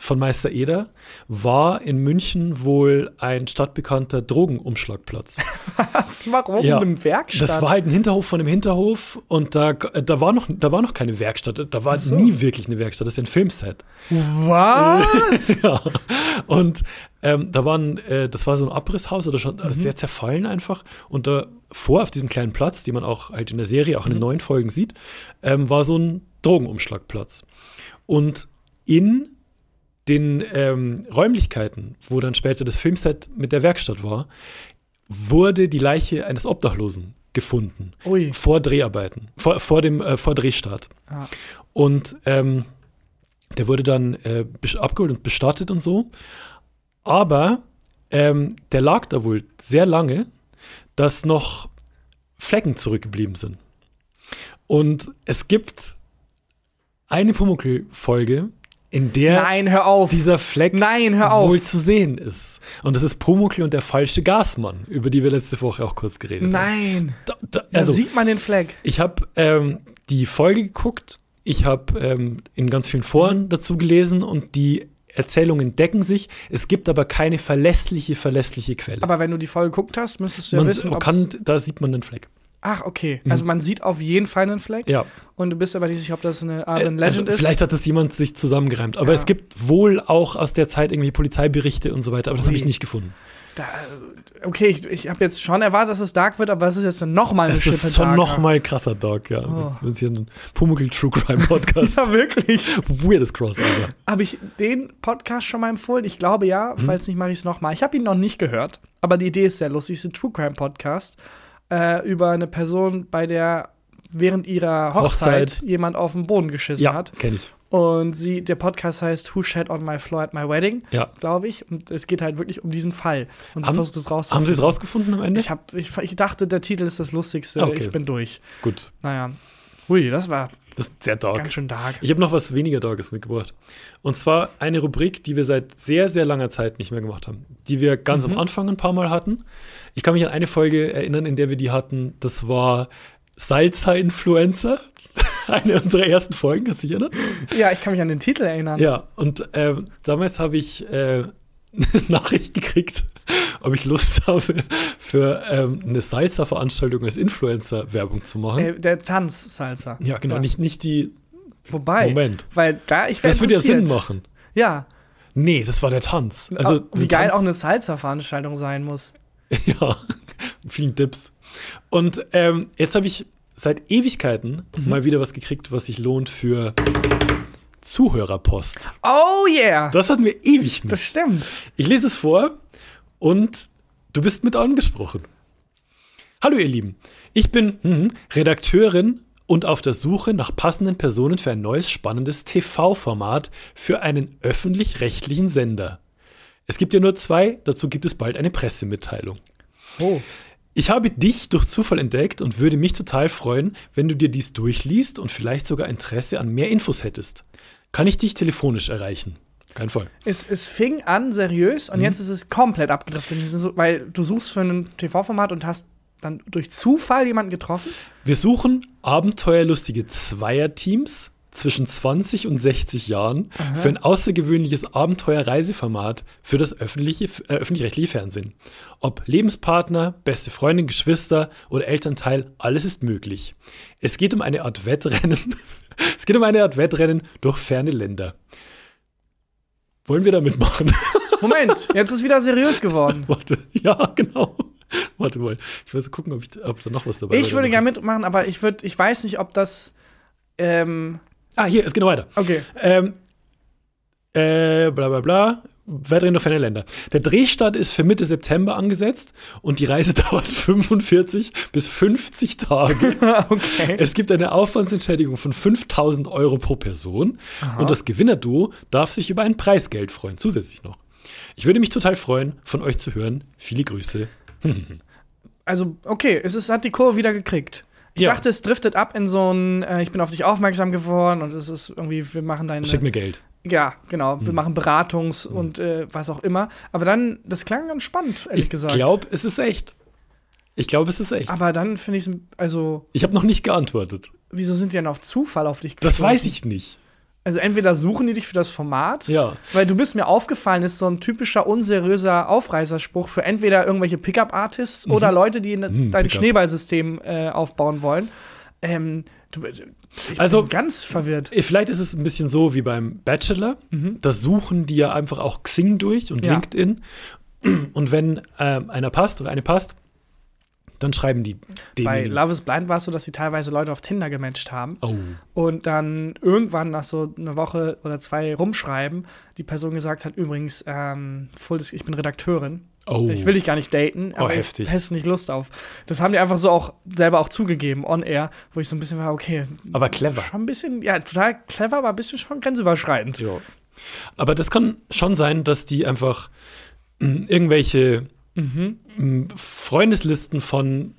von Meister Eder war in München wohl ein stadtbekannter Drogenumschlagplatz. Was? Warum? Ja, Eine Werkstatt? Das war halt ein Hinterhof von einem Hinterhof und da, da, war, noch, da war noch keine Werkstatt. Da war so. nie wirklich eine Werkstatt. Das ist ein Filmset. Was? ja. Und ähm, da waren, äh, das war so ein Abrisshaus oder schon mhm. sehr zerfallen einfach. Und davor auf diesem kleinen Platz, den man auch halt in der Serie, auch in den mhm. neuen Folgen sieht, ähm, war so ein Drogenumschlagplatz. Und in den ähm, Räumlichkeiten, wo dann später das Filmset mit der Werkstatt war, wurde die Leiche eines Obdachlosen gefunden. Ui. Vor Dreharbeiten, vor, vor dem äh, vor Drehstart. Ah. Und ähm, der wurde dann äh, abgeholt und bestattet und so. Aber ähm, der lag da wohl sehr lange, dass noch Flecken zurückgeblieben sind. Und es gibt eine Pumuckl-Folge, in der Nein, hör auf. dieser Fleck Nein, hör auf. wohl zu sehen ist. Und das ist Pumuckl und der falsche Gasmann, über die wir letzte Woche auch kurz geredet Nein. haben. Nein. Da, da, also, da sieht man den Fleck. Ich habe ähm, die Folge geguckt, ich habe ähm, in ganz vielen Foren dazu gelesen und die Erzählungen decken sich. Es gibt aber keine verlässliche, verlässliche Quelle. Aber wenn du die Folge geguckt hast, müsstest du ja man, wissen, kann, da sieht man den Fleck. Ach, okay. Mhm. Also man sieht auf jeden Fall einen Fleck. Ja. Und du bist aber nicht sicher, ob das eine Urban äh, Legend also ist. Vielleicht hat das jemand sich zusammengereimt. Aber ja. es gibt wohl auch aus der Zeit irgendwie Polizeiberichte und so weiter. Aber das habe ich nicht gefunden. Da, okay, ich, ich habe jetzt schon erwartet, dass es dark wird, aber es ist jetzt noch mal eine Es ist schon noch mal krasser Dark, ja. Oh. Das ist hier ein Pumuckl True Crime Podcast. ja, wirklich. Weirdes Crossover. Habe ich den Podcast schon mal empfohlen? Ich glaube ja. Hm. Falls nicht, mache ich es noch mal. Ich habe ihn noch nicht gehört, aber die Idee ist sehr lustig. Es ist ein True Crime Podcast äh, über eine Person, bei der während ihrer Hochzeit, Hochzeit. jemand auf den Boden geschissen ja, hat. kenn ich. Und sie, der Podcast heißt Who Shat on My Floor at My Wedding, ja. glaube ich. Und es geht halt wirklich um diesen Fall. Und sie haben, versucht es rauszufinden. Haben sie es rausgefunden am Ende? Ich, hab, ich, ich dachte, der Titel ist das Lustigste. Okay. Ich bin durch. Gut. Naja. Hui, das war das ist sehr dark. Ganz schön dark. Ich habe noch was weniger Darkes mitgebracht. Und zwar eine Rubrik, die wir seit sehr, sehr langer Zeit nicht mehr gemacht haben. Die wir ganz mhm. am Anfang ein paar Mal hatten. Ich kann mich an eine Folge erinnern, in der wir die hatten. Das war Salsa-Influencer. eine unserer ersten Folgen, kannst du dich erinnern? Ja, ich kann mich an den Titel erinnern. Ja, und äh, damals habe ich äh, eine Nachricht gekriegt, ob ich Lust habe, für ähm, eine Salsa-Veranstaltung als Influencer Werbung zu machen. Äh, der Tanz-Salsa. Ja, genau, ja. Nicht, nicht die. Wobei. Moment. Weil da, ich Das würde ja Sinn machen. Ja. Nee, das war der Tanz. Also, wie geil Tanz auch eine Salsa-Veranstaltung sein muss. ja, vielen Tipps. Und ähm, jetzt habe ich seit Ewigkeiten mhm. mal wieder was gekriegt, was sich lohnt für Zuhörerpost. Oh yeah! Das hatten wir ewig nicht. Das stimmt. Ich lese es vor und du bist mit angesprochen. Hallo ihr Lieben, ich bin hm, Redakteurin und auf der Suche nach passenden Personen für ein neues spannendes TV-Format für einen öffentlich-rechtlichen Sender. Es gibt ja nur zwei, dazu gibt es bald eine Pressemitteilung. Oh. Ich habe dich durch Zufall entdeckt und würde mich total freuen, wenn du dir dies durchliest und vielleicht sogar Interesse an mehr Infos hättest. Kann ich dich telefonisch erreichen? Kein Fall. Es, es fing an seriös und mhm. jetzt ist es komplett abgedriftet, weil du suchst für ein TV-Format und hast dann durch Zufall jemanden getroffen? Wir suchen abenteuerlustige Zweierteams zwischen 20 und 60 Jahren Aha. für ein außergewöhnliches Abenteuer-Reiseformat für das öffentliche, äh, öffentlich-rechtliche Fernsehen. Ob Lebenspartner, beste Freundin, Geschwister oder Elternteil, alles ist möglich. Es geht um eine Art Wettrennen. es geht um eine Art Wettrennen durch ferne Länder. Wollen wir da mitmachen? Moment, jetzt ist wieder seriös geworden. Warte, ja, genau. Warte mal, ich muss gucken, ob, ich, ob da noch was dabei ist. Ich würde gerne mitmachen, aber ich, würd, ich weiß nicht, ob das. Ähm ah, hier, es geht noch weiter. Okay. Ähm, äh, bla bla bla. Weitere ferne Länder. Der Drehstart ist für Mitte September angesetzt und die Reise dauert 45 bis 50 Tage. okay. Es gibt eine Aufwandsentschädigung von 5000 Euro pro Person Aha. und das Gewinnerduo darf sich über ein Preisgeld freuen, zusätzlich noch. Ich würde mich total freuen, von euch zu hören. Viele Grüße. also, okay, es ist, hat die Kurve wieder gekriegt. Ich ja. dachte, es driftet ab in so ein, äh, ich bin auf dich aufmerksam geworden und es ist irgendwie, wir machen deine. Schick mir Geld. Ja, genau. Wir hm. machen Beratungs- hm. und äh, was auch immer. Aber dann, das klang ganz spannend, ehrlich ich gesagt. Ich glaube, es ist echt. Ich glaube, es ist echt. Aber dann finde ich es, also. Ich habe noch nicht geantwortet. Wieso sind die denn auf Zufall auf dich gestoßen? Das weiß ich nicht. Also entweder suchen die dich für das Format, ja. weil du bist mir aufgefallen, ist so ein typischer unseriöser Aufreißerspruch für entweder irgendwelche Pickup-Artists mhm. oder Leute, die mhm, dein Schneeballsystem äh, aufbauen wollen. Ähm, du, ich also, bin ganz verwirrt. Äh, vielleicht ist es ein bisschen so wie beim Bachelor. Mhm. Da suchen die ja einfach auch Xing durch und ja. LinkedIn. Und wenn äh, einer passt oder eine passt, dann schreiben die. Bei Love is Blind war es so, dass sie teilweise Leute auf Tinder gematcht haben. Oh. Und dann irgendwann nach so einer Woche oder zwei rumschreiben, die Person gesagt hat: Übrigens, ähm, ich bin Redakteurin. Oh. Ich will dich gar nicht daten, oh, aber heftig. ich hätte nicht Lust auf. Das haben die einfach so auch selber auch zugegeben, on air, wo ich so ein bisschen war, okay. Aber clever. Schon ein bisschen, ja, total clever, aber ein bisschen schon grenzüberschreitend. Ja. Aber das kann schon sein, dass die einfach hm, irgendwelche mhm. Freundeslisten von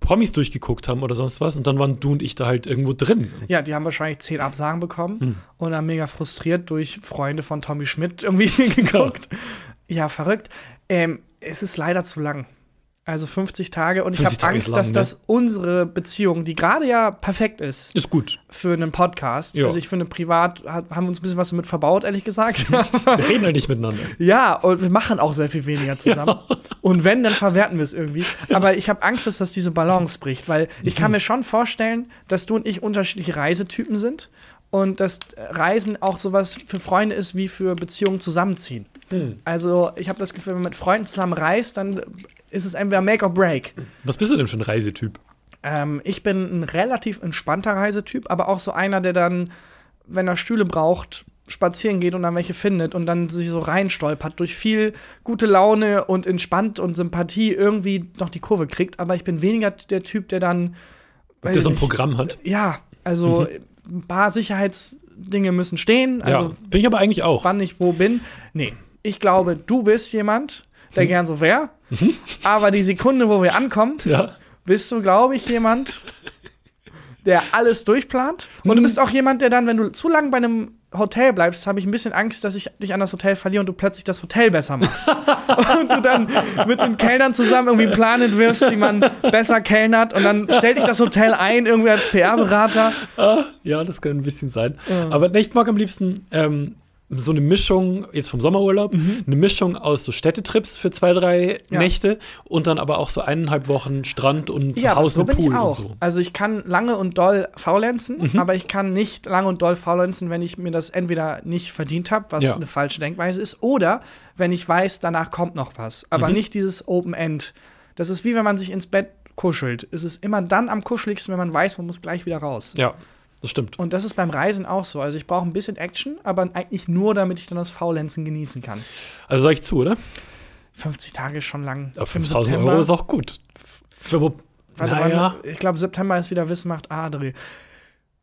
Promis durchgeguckt haben oder sonst was und dann waren du und ich da halt irgendwo drin. Ja, die haben wahrscheinlich zehn Absagen bekommen hm. und dann mega frustriert durch Freunde von Tommy Schmidt irgendwie geguckt. Ja, ja verrückt. Ähm, es ist leider zu lang. Also 50 Tage und ich habe Angst, lang, dass ne? das unsere Beziehung, die gerade ja perfekt ist, ist gut für einen Podcast. Ja. Also ich finde, privat haben wir uns ein bisschen was damit verbaut, ehrlich gesagt. wir reden halt nicht miteinander. Ja, und wir machen auch sehr viel weniger zusammen. Ja. Und wenn, dann verwerten wir es irgendwie. Ja. Aber ich habe Angst, dass das diese Balance bricht, weil ich kann mir schon vorstellen, dass du und ich unterschiedliche Reisetypen sind und dass Reisen auch sowas für Freunde ist wie für Beziehungen zusammenziehen. Hm. Also ich habe das Gefühl, wenn man mit Freunden zusammen reist, dann ist es entweder Make or Break. Was bist du denn für ein Reisetyp? Ähm, ich bin ein relativ entspannter Reisetyp, aber auch so einer, der dann, wenn er Stühle braucht, spazieren geht und dann welche findet und dann sich so reinstolpert durch viel gute Laune und entspannt und Sympathie irgendwie noch die Kurve kriegt. Aber ich bin weniger der Typ, der dann. Der so ein Programm hat. Ja, also mhm. ein paar Sicherheitsdinge müssen stehen. Also ja, bin ich aber eigentlich auch. Wann ich wo bin. Nee, ich glaube, du bist jemand, der hm. gern so wäre. Mhm. Aber die Sekunde, wo wir ankommen, ja. bist du, glaube ich, jemand, der alles durchplant. Und du hm. bist auch jemand, der dann, wenn du zu lange bei einem Hotel bleibst, habe ich ein bisschen Angst, dass ich dich an das Hotel verliere und du plötzlich das Hotel besser machst. und du dann mit den Kellnern zusammen irgendwie planen wirst, wie man besser kellnert und dann stellt dich das Hotel ein, irgendwie als PR-Berater. Ah, ja, das kann ein bisschen sein. Ja. Aber ich mag am liebsten ähm, so eine Mischung, jetzt vom Sommerurlaub, mhm. eine Mischung aus so Städtetrips für zwei, drei ja. Nächte und dann aber auch so eineinhalb Wochen Strand und ja, Haus so und Pool und so. Also ich kann lange und doll faulenzen, mhm. aber ich kann nicht lange und doll faulenzen, wenn ich mir das entweder nicht verdient habe, was ja. eine falsche Denkweise ist, oder wenn ich weiß, danach kommt noch was. Aber mhm. nicht dieses Open End. Das ist wie wenn man sich ins Bett kuschelt. Es ist immer dann am kuscheligsten, wenn man weiß, man muss gleich wieder raus. Ja. Das stimmt. Und das ist beim Reisen auch so. Also ich brauche ein bisschen Action, aber eigentlich nur, damit ich dann das Faulenzen genießen kann. Also sag ich zu, oder? 50 Tage ist schon lang. Ja, 5000 Euro ist auch gut. Für, Warte, naja. ich glaube, September ist wieder Wismacht Adri.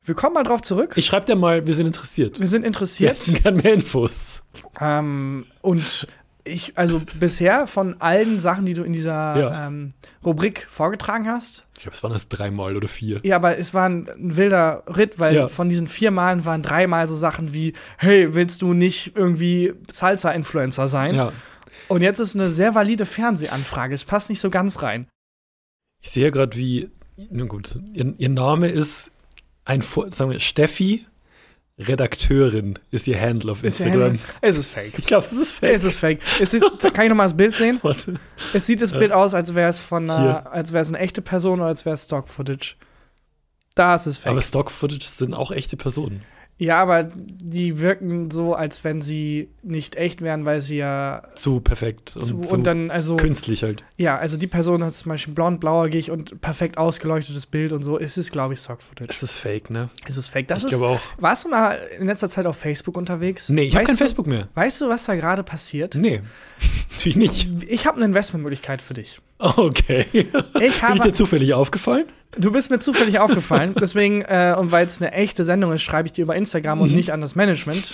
Wir kommen mal drauf zurück. Ich schreibe dir mal, wir sind interessiert. Wir sind interessiert. Wir hätten gerne mehr Infos. Ähm, und ich, also bisher von allen Sachen, die du in dieser ja. ähm, Rubrik vorgetragen hast. Ich glaube, es waren das dreimal oder vier. Ja, aber es war ein, ein wilder Ritt, weil ja. von diesen vier Malen waren dreimal so Sachen wie, hey, willst du nicht irgendwie Salsa-Influencer sein? Ja. Und jetzt ist eine sehr valide Fernsehanfrage. Es passt nicht so ganz rein. Ich sehe gerade, wie, na gut, ihr, ihr Name ist ein, sagen wir, Steffi Redakteurin ist ihr Handle auf Instagram. Es ist fake. Ich glaube, es ist fake. Es ist fake. Es sieht, kann ich nochmal das Bild sehen? Warte. Es sieht das Bild aus, als wäre es von einer, als wäre es eine echte Person oder als wäre es Stock-Footage. Da ist es fake. Aber Stock-Footage sind auch echte Personen. Ja, aber die wirken so, als wenn sie nicht echt wären, weil sie ja. Zu perfekt und, zu, zu und dann, also. künstlich halt. Ja, also die Person hat zum Beispiel blond, blauäugig und perfekt ausgeleuchtetes Bild und so. Es ist, glaube ich, Stock-Footage. Das ist fake, ne? Es ist fake. Das ich glaube auch. Warst du mal in letzter Zeit auf Facebook unterwegs? Nee, ich habe kein du- Facebook mehr. Weißt du, was da gerade passiert? Nee. Natürlich nicht. Ich habe eine Investmentmöglichkeit für dich. Okay. Ich Bin ich habe, dir zufällig aufgefallen? du bist mir zufällig aufgefallen, deswegen, äh, und weil es eine echte Sendung ist, schreibe ich dir über Instagram und nicht an das Management.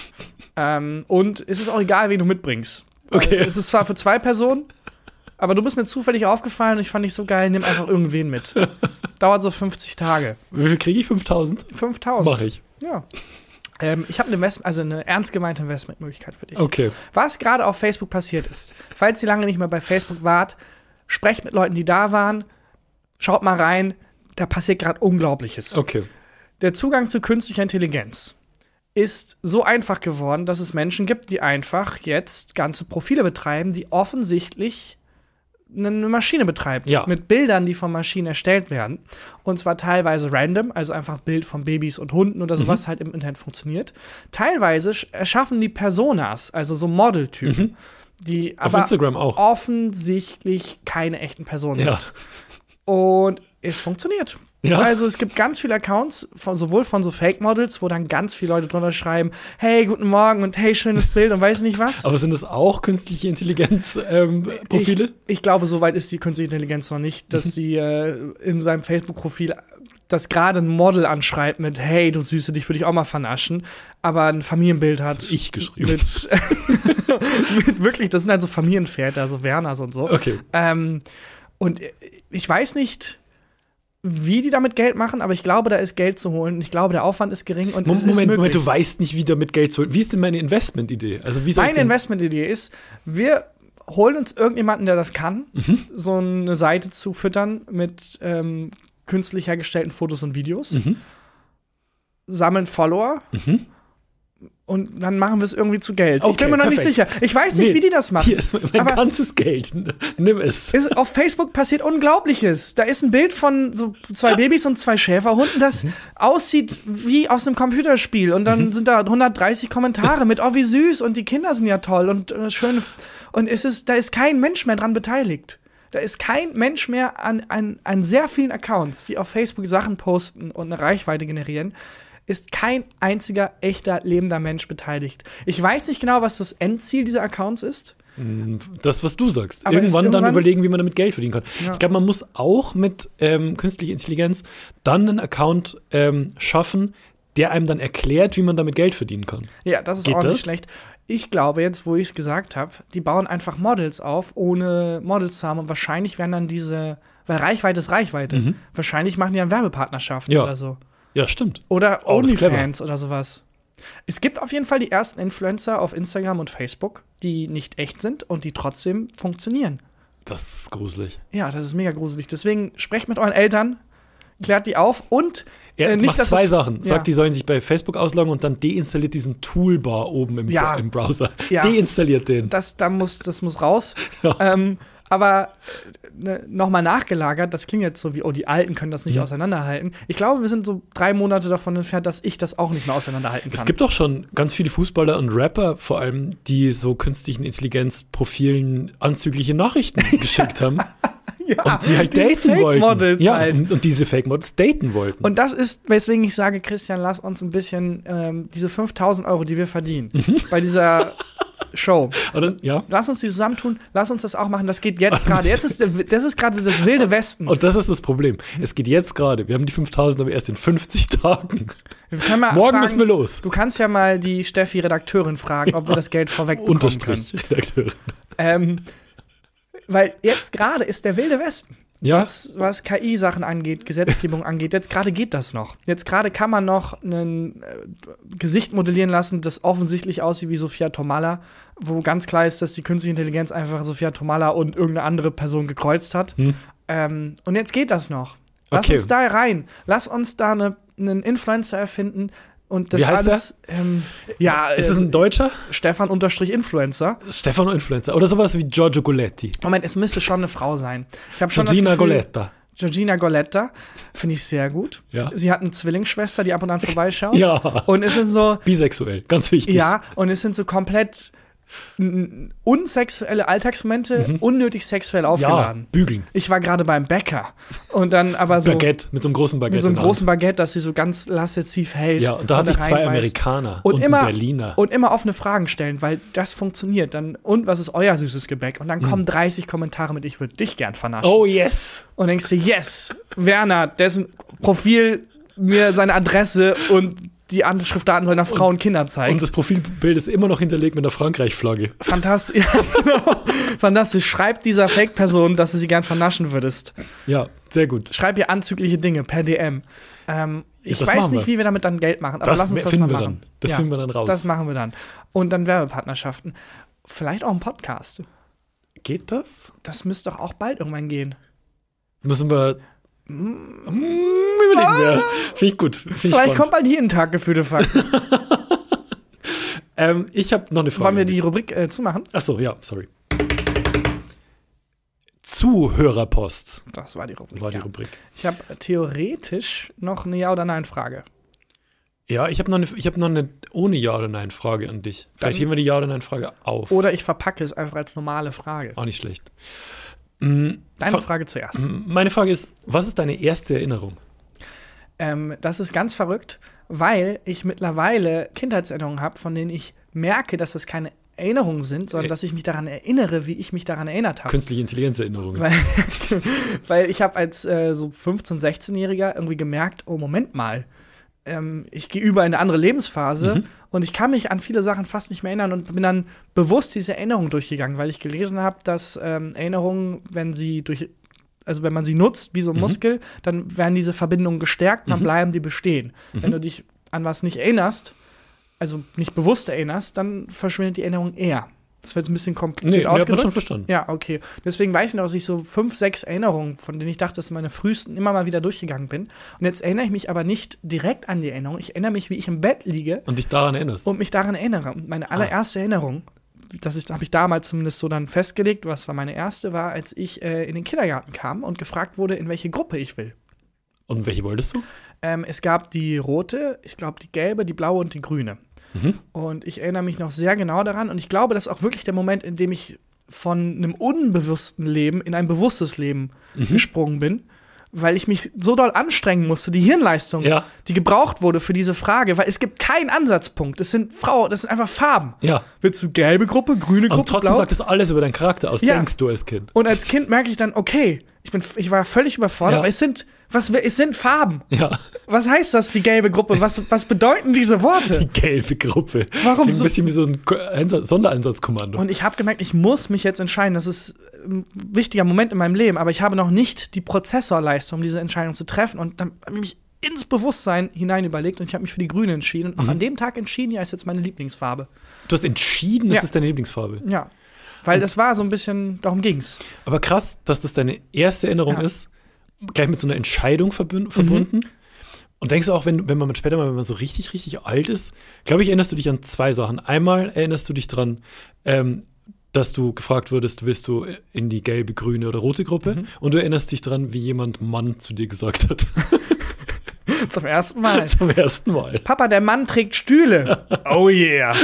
Ähm, und es ist auch egal, wen du mitbringst. Weil Okay. Es ist zwar für zwei Personen, aber du bist mir zufällig aufgefallen und ich fand dich so geil, nimm einfach irgendwen mit. Dauert so 50 Tage. Wie viel kriege ich? 5000? 5000. Mach ich. Ja. Ähm, ich habe eine also eine ernst gemeinte Investmentmöglichkeit für dich. Okay. Was gerade auf Facebook passiert ist. Falls ihr lange nicht mehr bei Facebook wart, sprecht mit Leuten, die da waren. Schaut mal rein. Da passiert gerade Unglaubliches. Okay. Der Zugang zu künstlicher Intelligenz ist so einfach geworden, dass es Menschen gibt, die einfach jetzt ganze Profile betreiben, die offensichtlich eine Maschine betreibt. Ja. Mit Bildern, die von Maschinen erstellt werden. Und zwar teilweise random, also einfach ein Bild von Babys und Hunden oder sowas halt im Internet funktioniert. Teilweise sch- erschaffen die Personas, also so Modeltypen, die Auf aber Instagram auch. offensichtlich keine echten Personen Ja. sind. Und es funktioniert. Ja. Also es gibt ganz viele Accounts, von, sowohl von so Fake-Models, wo dann ganz viele Leute drunter schreiben, hey, guten Morgen und hey, schönes Bild und weiß nicht was. Aber sind das auch künstliche Intelligenz-Profile? Ich, ich glaube, so weit ist die künstliche Intelligenz noch nicht, dass sie äh, in seinem Facebook-Profil das gerade ein Model anschreibt mit, hey, du Süße, dich würde ich auch mal vernaschen, aber ein Familienbild hat. hab ich geschrieben. Mit, mit wirklich, das sind halt so Familienväter, so Werners und so. okay. Ähm, und ich weiß nicht, wie die damit Geld machen, aber ich glaube, da ist Geld zu holen. Ich glaube, der Aufwand ist gering und es Moment, ist Moment, möglich. du weißt nicht, wie damit Geld zu holen. Wie ist denn meine Investmentidee? Also, wie Meine Investmentidee ist, wir holen uns irgendjemanden, der das kann, Mhm. so eine Seite zu füttern mit ähm, künstlich hergestellten Fotos und Videos, Mhm. sammeln Follower Mhm. Und dann machen wir es irgendwie zu Geld. ich Okay, bin mir noch nicht perfekt. sicher. Ich weiß nicht, Nee, wie die das machen. Hier ist mein Aber- ganzes Geld. Nimm es. Ist, auf Facebook passiert Unglaubliches. Da ist ein Bild von so zwei Babys und zwei Schäferhunden, das aussieht wie aus einem Computerspiel. Und dann sind da 130 Kommentare mit, oh, wie süß und die Kinder sind ja toll und äh, schön. Und es ist, da ist kein Mensch mehr dran beteiligt. Da ist kein Mensch mehr an, an, an sehr vielen Accounts, die auf Facebook Sachen posten und eine Reichweite generieren, ist kein einziger echter lebender Mensch beteiligt. Ich weiß nicht genau, was das Endziel dieser Accounts ist. Das, was du sagst. Ist irgendwann, dann irgendwann- überlegen, wie man damit Geld verdienen kann. Ja. Ich glaube, man muss auch mit ähm, künstlicher Intelligenz dann einen Account ähm, schaffen, der einem dann erklärt, wie man damit Geld verdienen kann. Ja, das ist Geht auch das? nicht schlecht. Ich glaube jetzt, wo ich es gesagt habe, die bauen einfach Models auf, ohne Models zu haben. Und wahrscheinlich werden dann diese, weil Reichweite ist Reichweite. Wahrscheinlich machen die dann Werbepartnerschaften Ja. oder so. Ja, stimmt. Oder Oh. OnlyFans oder sowas. Es gibt auf jeden Fall die ersten Influencer auf Instagram und Facebook, die nicht echt sind und die trotzdem funktionieren. Das ist gruselig. Ja, das ist mega gruselig. Deswegen sprecht mit euren Eltern, klärt die auf und Er äh, macht nicht, dass zwei es- Sachen. Ja. Sagt, die sollen sich bei Facebook ausloggen und dann deinstalliert diesen Toolbar oben im, Ja. im Browser. Ja. Deinstalliert den. das, da muss, das muss raus. Ja. Ähm, aber äh, ne, nochmal nachgelagert, das klingt jetzt so wie, oh, die Alten können das nicht Mhm. auseinanderhalten. Ich glaube, wir sind so drei Monate davon entfernt, dass ich das auch nicht mehr auseinanderhalten kann. Es gibt auch schon ganz viele Fußballer und Rapper vor allem, die so künstlichen Intelligenzprofilen anzügliche Nachrichten geschickt haben ja, und die halt daten wollten. Fake-Models ja, halt. und, und diese Fake Models daten wollten. Und das ist, weswegen ich sage, Christian, lass uns ein bisschen ähm, diese 5000 Euro, die wir verdienen, Mhm. bei dieser Show, Oder, ja. lass uns die zusammentun, lass uns das auch machen. Das geht jetzt gerade. Jetzt ist, das ist gerade das wilde Westen. Und das ist das Problem. Es geht jetzt gerade. Wir haben die 5000 aber erst in 50 Tagen. Können Morgen fragen, müssen wir los. Du kannst ja mal die Steffi Redakteurin fragen, ob wir das Geld vorweg bekommen können. Unterstrich, Redakteurin. Ähm, weil jetzt gerade ist der wilde Westen. Ja, Was, was KI-Sachen angeht, Gesetzgebung angeht, jetzt gerade geht das noch. Jetzt gerade kann man noch ein äh, Gesicht modellieren lassen, das offensichtlich aussieht wie Sophia Tomala, wo ganz klar ist, dass die künstliche Intelligenz einfach Sophia Tomala und irgendeine andere Person gekreuzt hat. Hm. Ähm, und jetzt geht das noch. Lass Okay. uns da rein. Lass uns da eine, einen Influencer erfinden. Und das Wie heißt alles, ähm, ja, ist es äh, ein Deutscher? Stefan unterstrich Influencer. Stefano Influencer. Oder sowas wie Giorgio Goletti. Moment, es müsste schon eine Frau sein. Ich habe schon Georgina das Gefühl, Goletta. Georgina Goletta, finde ich sehr gut. Ja. Sie hat eine Zwillingsschwester, die ab und an vorbeischaut. Ja. Und es sind so, Bisexuell, ganz wichtig. ja, und es sind so komplett unsexuelle Alltagsmomente, unnötig sexuell ja, aufgeladen. bügeln. Ich war gerade beim Bäcker und dann aber so Baguette, mit so einem großen Baguette. mit so einem großen Baguette, das sie so ganz lasziv hält. Ja, und da hatte ich zwei. Amerikaner und, und immer einen Berliner. und immer offene Fragen stellen, weil das funktioniert. Dann und was ist euer süßes Gebäck? Und dann kommen 30 Kommentare mit, ich würde dich gern vernaschen. Oh, yes. Und denkst du, yes, Werner, dessen Profil mir seine Adresse und die Anschriftdaten seiner Frau und, Kinder zeigt. Und das Profilbild ist immer noch hinterlegt mit der Frankreich-Flagge. Fantastisch. Ja, genau. Fantastisch. Schreib dieser Fake-Person, dass du sie gern vernaschen würdest. Ja, sehr gut. Schreib ihr anzügliche Dinge per DM. Ähm, ich das weiß nicht, wir. wie wir damit dann Geld machen, aber Das lass uns das finden mal wir machen. dann. Das finden wir dann raus. Das machen wir dann. Und dann Werbepartnerschaften. Vielleicht auch ein Podcast. Geht das? Das müsste doch auch bald irgendwann gehen. Müssen wir. Mm, überlegen wir. Finde ich gut. Find ich Vielleicht spannend. kommt bald jeden Tag gefühlte Fakten. Ähm, ich habe noch eine Frage. Wollen wir die. Rubrik äh, zumachen? Achso, ja, sorry. Zuhörerpost Das war die Rubrik. war die ja. Rubrik. Ich habe theoretisch noch eine Ja- oder Nein-Frage. Ja, ich habe noch, eine, ich hab noch eine ohne Ja oder Nein Frage an dich. Vielleicht Dann- heben wir die Ja oder Nein Frage auf. Oder ich verpacke es einfach als normale Frage. Auch nicht schlecht. Mm, Deine Frage zuerst. Meine Frage ist, was ist deine erste Erinnerung? Ähm, das ist ganz verrückt, weil ich mittlerweile Kindheitserinnerungen habe, von denen ich merke, dass das keine Erinnerungen sind, sondern Äh. dass ich mich daran erinnere, wie ich mich daran erinnert habe. Künstliche Intelligenzerinnerungen. Weil, weil ich habe als äh, so 15-, 16-Jähriger irgendwie gemerkt, oh, Moment mal, ähm, ich gehe über in eine andere Lebensphase Mhm. und ich kann mich an viele Sachen fast nicht mehr erinnern und bin dann bewusst diese Erinnerung durchgegangen, weil ich gelesen habe, dass ähm, Erinnerungen, wenn sie durch, also wenn man sie nutzt wie so ein Mhm. Muskel, dann werden diese Verbindungen gestärkt, dann Mhm. bleiben die bestehen. Wenn du dich an was nicht erinnerst, also nicht bewusst erinnerst, dann verschwindet die Erinnerung eher. Das wird jetzt ein bisschen Nee, kompliziert nee, hat man ausgedrückt. schon verstanden. Ja, okay. Deswegen weiß ich noch, dass ich so fünf, sechs Erinnerungen, von denen ich dachte, dass meine frühesten immer mal wieder durchgegangen bin. Und jetzt erinnere ich mich aber nicht direkt an die Erinnerung. Ich erinnere mich, wie ich im Bett liege Und dich daran erinnerst. und mich daran erinnere. Und meine Ah. allererste Erinnerung, das habe ich damals zumindest so dann festgelegt, was war meine erste, war, als ich äh, in den Kindergarten kam und gefragt wurde, in welche Gruppe ich will. Und welche wolltest du? Ähm, es gab die rote, ich glaube die gelbe, die blaue und die grüne. Mhm. Und ich erinnere mich noch sehr genau daran. Und ich glaube, das ist auch wirklich der Moment, in dem ich von einem unbewussten Leben in ein bewusstes Leben Mhm. gesprungen bin, weil ich mich so doll anstrengen musste, die Hirnleistung, Ja. die gebraucht wurde für diese Frage, weil es gibt keinen Ansatzpunkt. Das sind Frau, das sind einfach Farben. Ja. Willst du gelbe Gruppe, grüne Gruppe, Und trotzdem blau? sagt das alles über deinen Charakter aus, Ja. denkst du als Kind. und als Kind merke ich dann, okay, ich, bin, ich war völlig überfordert, Ja. aber es sind, was, es sind Farben. Ja. Was heißt das, die gelbe Gruppe? Was, was bedeuten diese Worte? Die gelbe Gruppe. Warum Klingt so- ein bisschen wie so ein Ko- Einsatz Sondereinsatzkommando. Und ich habe gemerkt, ich muss mich jetzt entscheiden. Das ist ein wichtiger Moment in meinem Leben, aber ich habe noch nicht die Prozessorleistung, um diese Entscheidung zu treffen. Und dann habe ich mich ins Bewusstsein hinein überlegt und ich habe mich für die Grüne entschieden. Und auch an dem Tag entschieden, ja, ist jetzt meine Lieblingsfarbe. du hast entschieden, das Ja. ist deine Lieblingsfarbe. Ja. Weil das war so ein bisschen, darum ging's. Aber krass, dass das deine erste Erinnerung Ja. Mhm. ist, gleich mit so einer Entscheidung verbunden. Und denkst du auch, wenn, wenn man später mal, wenn man so richtig, richtig alt ist, glaube ich, erinnerst du dich an zwei Sachen. Einmal erinnerst du dich dran, ähm, dass du gefragt wurdest, willst du in die gelbe, grüne oder rote Gruppe? Mhm. Und du erinnerst dich dran, wie jemand Mann zu dir gesagt hat. Zum ersten Mal. Zum ersten Mal. Papa, der Mann trägt Stühle. Oh yeah.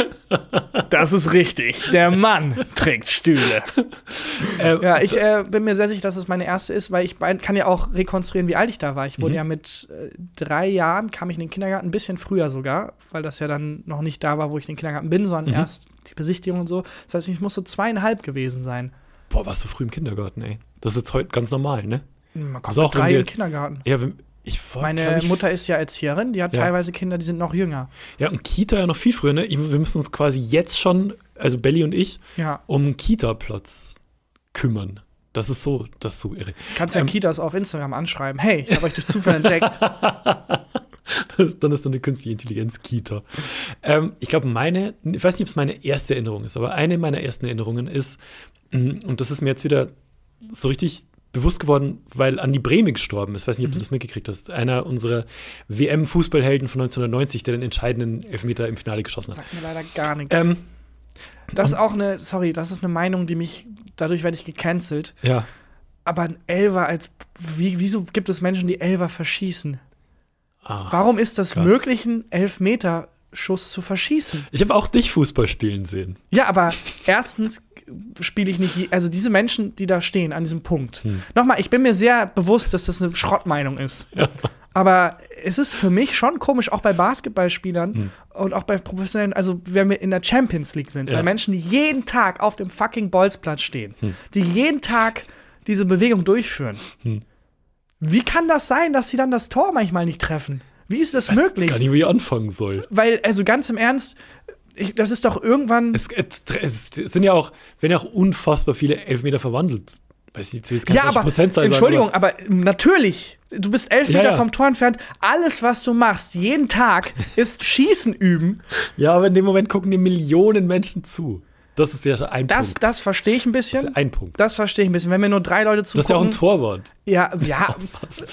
Das ist richtig. Der Mann trägt Stühle. Äh, Ja, ich äh, bin mir sehr sicher, dass es meine erste ist, weil ich kann ja auch rekonstruieren, wie alt ich da war. Ich wurde Mhm. ja mit äh, drei Jahren, kam ich in den Kindergarten, ein bisschen früher sogar, weil das ja dann noch nicht da war, wo ich in den Kindergarten bin, sondern Mhm. erst die Besichtigung und so. Das heißt, ich muss so zweieinhalb gewesen sein. Boah, warst du früh im Kindergarten, ey. Das ist jetzt heute ganz normal, ne? Man kommt Also auch drei den Kindergarten. Ja, wenn, ich war, Meine ich, Mutter ist ja Erzieherin, die hat Ja. teilweise Kinder, die sind noch jünger. Ja, und Kita ja noch viel früher, ne? Wir müssen uns quasi jetzt schon, also Belly und ich, Ja. um Kita-Platz kümmern. Das ist so, das ist so irre. Kannst ja Ähm, Kitas auf Instagram anschreiben. Hey, ich habe euch durch Zufall entdeckt. Das, dann ist dann eine künstliche Intelligenz Kita. Ähm, ich glaube, meine, ich weiß nicht, ob es meine erste Erinnerung ist, aber eine meiner ersten Erinnerungen ist, mh, und das ist mir jetzt wieder so richtig bewusst geworden, weil Andi Brehme gestorben ist. Ich weiß nicht, ob du das mitgekriegt hast. Einer unserer WM-Fußballhelden von 1990, der den entscheidenden Elfmeter im Finale geschossen hat. Sagt mir leider gar nichts. Ähm, das ist auch eine, sorry, das ist eine Meinung, die mich, dadurch werde ich gecancelt. ja, aber ein Elfer als. Wie, wieso gibt es Menschen, die Elfer verschießen? Ah, Warum ist das Gott. möglich, einen Elfmeter-Schuss zu verschießen? Ich habe auch dich Fußball spielen sehen. Ja, aber erstens spiele ich nicht, je- also diese Menschen, die da stehen an diesem Punkt. Nochmal, ich bin mir sehr bewusst, dass das eine Schrottmeinung ist. Aber es ist für mich schon komisch, auch bei Basketballspielern und auch bei professionellen, also wenn wir in der Champions League sind, Ja. bei Menschen, die jeden Tag auf dem fucking Bolzplatz stehen, die jeden Tag diese Bewegung durchführen. Wie kann das sein, dass sie dann das Tor manchmal nicht treffen? Wie ist das möglich? Gar nicht, wie ich anfangen soll. Weil, also ganz im Ernst, ich, das ist doch irgendwann. Es, es, es sind ja auch, werden ja auch unfassbar viele Elfmeter verwandelt. Weiß nicht, jetzt kann Ja, aber Prozentzahl sagen, Entschuldigung, aber, natürlich, du bist elf Ja, Meter ja. vom Tor entfernt. Alles, was du machst, jeden Tag, ist Schießen üben. Ja, aber in dem Moment gucken dir Millionen Menschen zu. Das ist ja schon ein Das, Punkt. das verstehe ich ein das bisschen. ist ein Punkt. Das verstehe ich ein bisschen. Wenn mir nur drei Leute Du hast ja auch ein zugucken. Torwart. Ja, ja,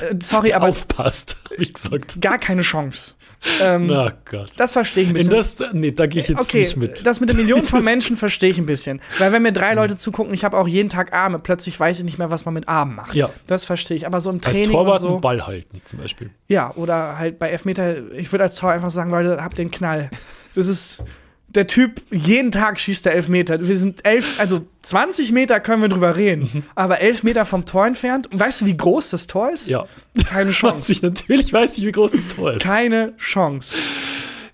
äh, sorry, aber Aufpasst, hab ich gesagt. gar keine Chance. Ähm, Na Gott. das verstehe ich ein In bisschen. das, nee, da gehe ich jetzt Okay, nicht mit. das mit den Millionen von Menschen verstehe ich ein bisschen. Weil wenn mir drei Leute zugucken, ich habe auch jeden Tag Arme, plötzlich weiß ich nicht mehr, was man mit Armen macht. Ja. Das verstehe ich. Aber so im Als Training Torwart und so. einen Ball halten, zum Beispiel. Ja, oder halt bei Elfmeter, ich würde als Tor einfach sagen, Leute, habt den Knall. Das ist der Typ, jeden Tag schießt der Elfmeter. Wir sind elf, also 20 Meter können wir drüber reden, aber elf Meter vom Tor entfernt. Und weißt du, wie groß das Tor ist? Ja. Keine Weiß Chance. ich, natürlich weiß ich, wie groß das Tor ist. Keine Chance.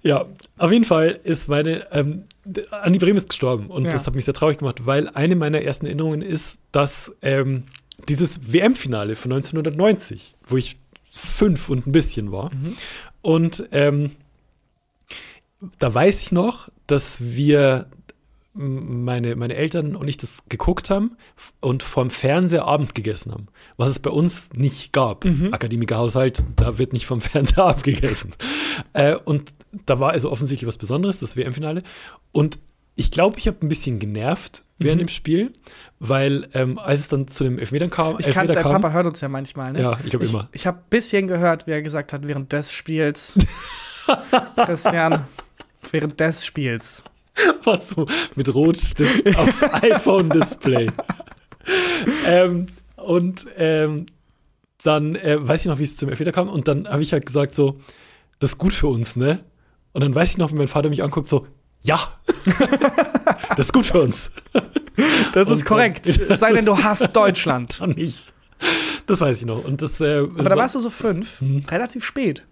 Ja, auf jeden Fall ist meine, ähm, Andi Brehm ist gestorben und Ja. das hat mich sehr traurig gemacht, weil eine meiner ersten Erinnerungen ist, dass ähm, dieses WM-Finale von 1990, wo ich fünf und ein bisschen war, und ähm, da weiß ich noch, dass wir meine, meine Eltern und ich das geguckt haben und vorm Fernseher Abend gegessen haben, was es bei uns nicht gab. Akademikerhaushalt, da wird nicht vom Fernseher Abend gegessen. äh, und da war also offensichtlich was Besonderes, das WM-Finale. Und ich glaube, ich habe ein bisschen genervt während dem Spiel, weil ähm, als es dann zu dem Elfmetern kam, Ich kann, Elfmeter dein kam Papa hört uns ja manchmal, ne? Ja, ich glaube ich, immer. Ich habe ein bisschen gehört, wie er gesagt hat, während des Spiels. Christian, während des Spiels. war so mit Rotstift aufs iPhone-Display. ähm, und ähm, dann äh, weiß ich noch, wie es zum Elfmeter kam. Und dann habe ich halt gesagt so, das ist gut für uns, ne? Und dann weiß ich noch, wie mein Vater mich anguckt, so, ja, das ist gut für uns. Das Und ist korrekt. dann- Es sei denn, du hasst Deutschland. Dann nicht. Das weiß ich noch. Und das, äh, Aber da warst du so fünf, relativ spät.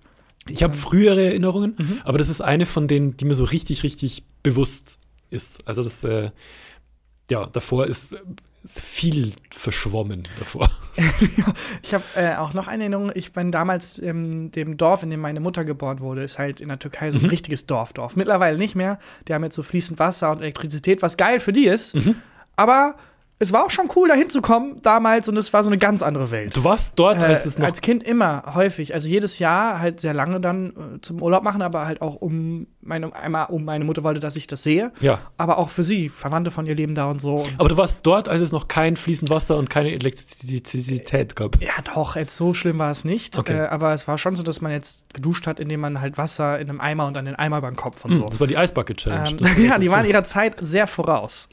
Ich habe frühere Erinnerungen, Mhm. aber das ist eine von denen, die mir so richtig, richtig bewusst ist. Also das, äh, ja, davor ist, ist viel verschwommen davor. Ich habe äh, auch noch eine Erinnerung. Ich bin damals in dem Dorf, in dem meine Mutter geboren wurde, ist halt in der Türkei so ein richtiges Dorfdorf. Mittlerweile nicht mehr. Die haben jetzt so fließend Wasser und Elektrizität, was geil für die ist. Aber es war auch schon cool, da hinzukommen damals und es war so eine ganz andere Welt. Du warst dort, Äh, als es noch. als Kind immer häufig, also jedes Jahr halt sehr lange dann äh, zum Urlaub machen, aber halt auch um meine einmal um meine Mutter wollte, dass ich das sehe, ja. aber auch für sie, Verwandte von ihr leben da und so. Und Aber du warst dort, als es noch kein fließend Wasser und keine Elektrizität gab. ja, doch, jetzt so schlimm war es nicht, Okay. äh, aber es war schon so, dass man jetzt geduscht hat, indem man halt Wasser in einem Eimer und dann den Eimer über den Kopf und so. Das war die Eisbucket Challenge. Ähm, ja, die waren ihrer Zeit sehr voraus.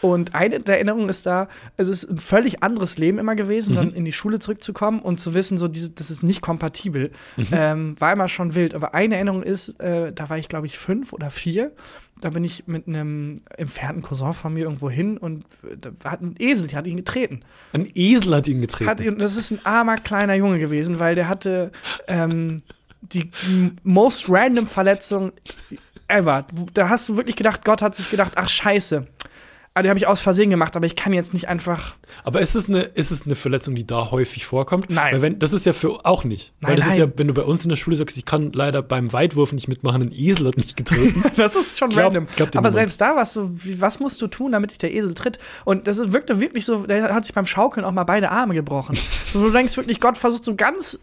Und eine der Erinnerungen ist da, es ist ein völlig anderes Leben immer gewesen, dann in die Schule zurückzukommen und zu wissen, so diese, das ist nicht kompatibel. Ähm, war immer schon wild. Aber eine Erinnerung ist, äh, da war ich, glaube ich, fünf oder vier. Da bin ich mit einem entfernten Cousin von mir irgendwo hin und äh, da hat ein Esel, die hat ihn getreten. Ein Esel hat ihn getreten. Hat, ihn- das ist ein armer kleiner Junge gewesen, weil der hatte ähm, die most random Verletzung ever. Da hast du wirklich gedacht, Gott hat sich gedacht, ach scheiße. Ah, die habe ich aus Versehen gemacht, aber ich kann jetzt nicht einfach. Aber ist es, eine, ist es eine Verletzung, die da häufig vorkommt? Nein. Weil wenn, das ist ja für auch nicht. Weil Nein, das ist nein. ja, wenn du bei uns in der Schule sagst, ich kann leider beim Weitwurf nicht mitmachen, ein Esel hat mich getreten. Das ist schon Glaub- random. glaub aber niemand. selbst da war es so, wie, was musst du tun, damit dich der Esel tritt? Und das ist- wirkte wirklich so, der hat sich beim Schaukeln auch mal beide Arme gebrochen. so, du denkst wirklich, Gott versucht so ganz,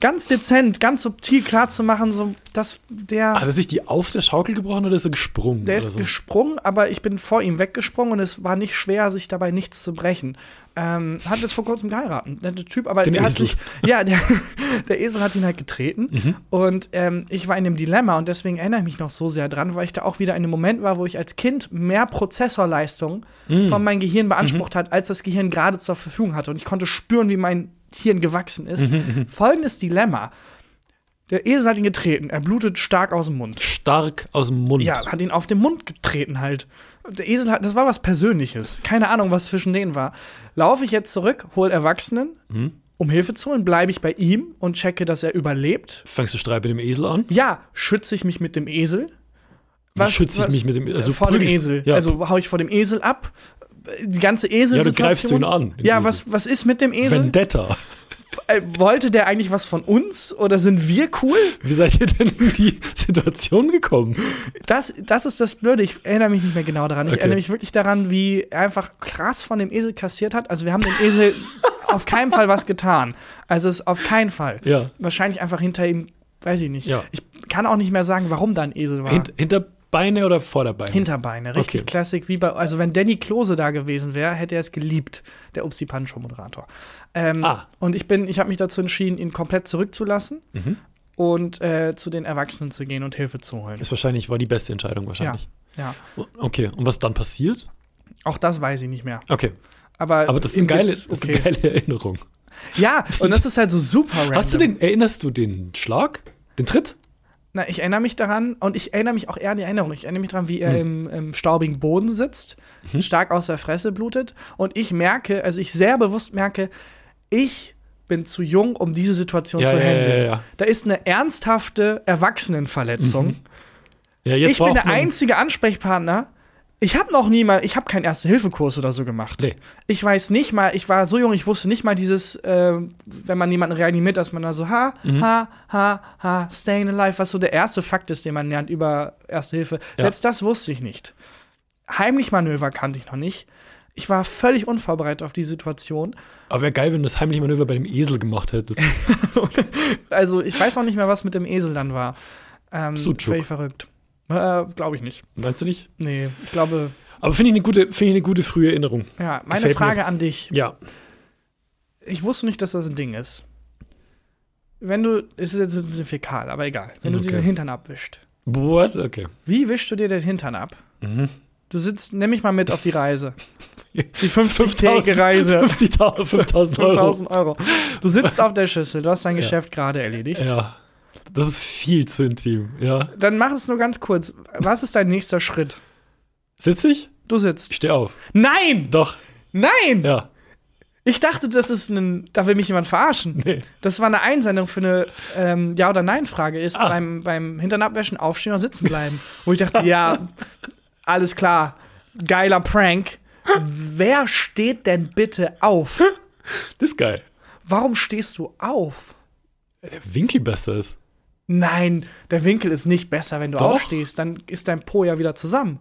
ganz dezent, ganz subtil klar zu machen, so, dass der. Hat er sich die auf der Schaukel gebrochen oder ist er gesprungen? Der ist so? gesprungen, aber ich bin vor ihm weggesprungen und es war nicht schwer, sich dabei nichts zu brechen. Ähm, hat jetzt vor kurzem geheiratet. Der Typ, aber Den der hat Esel. sich, ja, der, der Esel hat ihn halt getreten. Mhm. Und ähm, ich war in dem Dilemma und deswegen erinnere ich mich noch so sehr dran, weil ich da auch wieder in einem Moment war, wo ich als Kind mehr Prozessorleistung Mhm. von meinem Gehirn beansprucht hat, als das Gehirn gerade zur Verfügung hatte. Und ich konnte spüren, wie mein Hirn gewachsen ist. Mhm, Folgendes Dilemma. Der Esel hat ihn getreten, er blutet stark aus dem Mund. Stark aus dem Mund. Ja, hat ihn auf den Mund getreten halt. Der Esel hat, das war was Persönliches. Keine Ahnung, was zwischen denen war. Laufe ich jetzt zurück, hol Erwachsenen, Mhm. um Hilfe zu holen, bleibe ich bei ihm und checke, dass er überlebt. Fängst du Streit mit dem Esel an? Ja, schütze ich mich mit dem Esel. Wie schütze ich mich mit dem also du vor dem Esel. Ja. Also hau ich vor dem Esel ab. Die ganze Esel. Ja, du greifst ihn an, Ja, Esel. was, was ist mit dem Esel? Vendetta. Äh, wollte der eigentlich was von uns oder sind wir cool? Wie seid ihr denn in die Situation gekommen? Das, das ist das Blöde. Ich erinnere mich nicht mehr genau daran. Ich Okay. erinnere mich wirklich daran, wie er einfach krass von dem Esel kassiert hat. Also wir haben dem Esel auf keinen Fall was getan. Also es ist auf keinen Fall. Ja. Wahrscheinlich einfach hinter ihm, weiß ich nicht. Ja. Ich kann auch nicht mehr sagen, warum da ein Esel war. Hint, Hinterbeine oder Vorderbeine? Hinterbeine, richtig Okay. Klassik. Wie bei, also wenn Danny Klose da gewesen wäre, hätte er es geliebt, der Upsi Pancho Moderator. Ähm, Ah. Und ich bin, ich habe mich dazu entschieden, ihn komplett zurückzulassen Mhm. und äh, zu den Erwachsenen zu gehen und Hilfe zu holen. Das wahrscheinlich war die beste Entscheidung wahrscheinlich. Ja, Okay, und was dann passiert? auch das weiß ich nicht mehr. Okay, Aber, aber das ist eine geile, das ist eine geile Erinnerung. Ja, und das ist halt so super random. Hast du den, erinnerst du den Schlag? Den Tritt? Na, ich erinnere mich daran und ich erinnere mich auch eher an die Erinnerung. Ich erinnere mich daran, wie er Hm. im, im staubigen Boden sitzt, Mhm. stark aus der Fresse blutet und ich merke, also ich sehr bewusst merke, ich bin zu jung, um diese Situation Ja, zu ja, ja, handeln. ja. Da ist eine ernsthafte Erwachsenenverletzung. Jetzt Ich bin der einzige Ansprechpartner. Ich habe noch nie mal, ich habe keinen Erste-Hilfe-Kurs oder so gemacht. Nee. Ich weiß nicht mal, ich war so jung, ich wusste nicht mal dieses, äh, wenn man jemanden reanimiert, dass man da so ha, Mhm. ha, ha, ha, staying alive, was so der erste Fakt ist, den man lernt über Erste Hilfe. Ja. Selbst das wusste ich nicht. Heimlich Manöver kannte ich noch nicht. Ich war völlig unvorbereitet auf die Situation. Aber wäre geil, wenn du das heimliche Manöver bei dem Esel gemacht hättest. Also ich weiß auch nicht mehr, was mit dem Esel dann war. Ähm, völlig verrückt. Äh, Glaube ich nicht. Meinst du nicht? Nee, ich glaube, Aber finde ich eine gute, finde ich eine gute frühe Erinnerung. ja, meine Gefällt Frage mir. an dich. Ja. Ich wusste nicht, dass das ein Ding ist. Wenn du, es ist jetzt ein bisschen fäkal, aber egal. Wenn du Okay. dir den Hintern abwischst. What? Okay. Wie wischst du dir den Hintern ab? Mhm. Du sitzt, nimm mich mal mit auf die Reise. Die 5000 50-tägige Reise. 50.000 5000 Euro. 5000 Euro. Du sitzt auf der Schüssel, du hast dein Ja. Geschäft gerade erledigt. Ja. Das ist viel zu intim. Ja. Dann mach es nur ganz kurz. Was ist dein nächster Schritt? Sitz ich? Du sitzt. Ich stehe auf. Nein! Doch. Nein! Ja. Ich dachte, das ist ein. Da will mich jemand verarschen. Nee. Das war eine Einsendung für eine ähm, Ja- oder Nein-Frage. Ist Ah. beim, beim Hintern abwäschen aufstehen oder sitzen bleiben. Wo ich dachte, ja, alles klar. Geiler Prank. Wer steht denn bitte auf? Das ist geil. Warum stehst du auf? Der Winkel besser ist. Nein, der Winkel ist nicht besser, wenn du Doch. aufstehst. Dann ist dein Po ja wieder zusammen.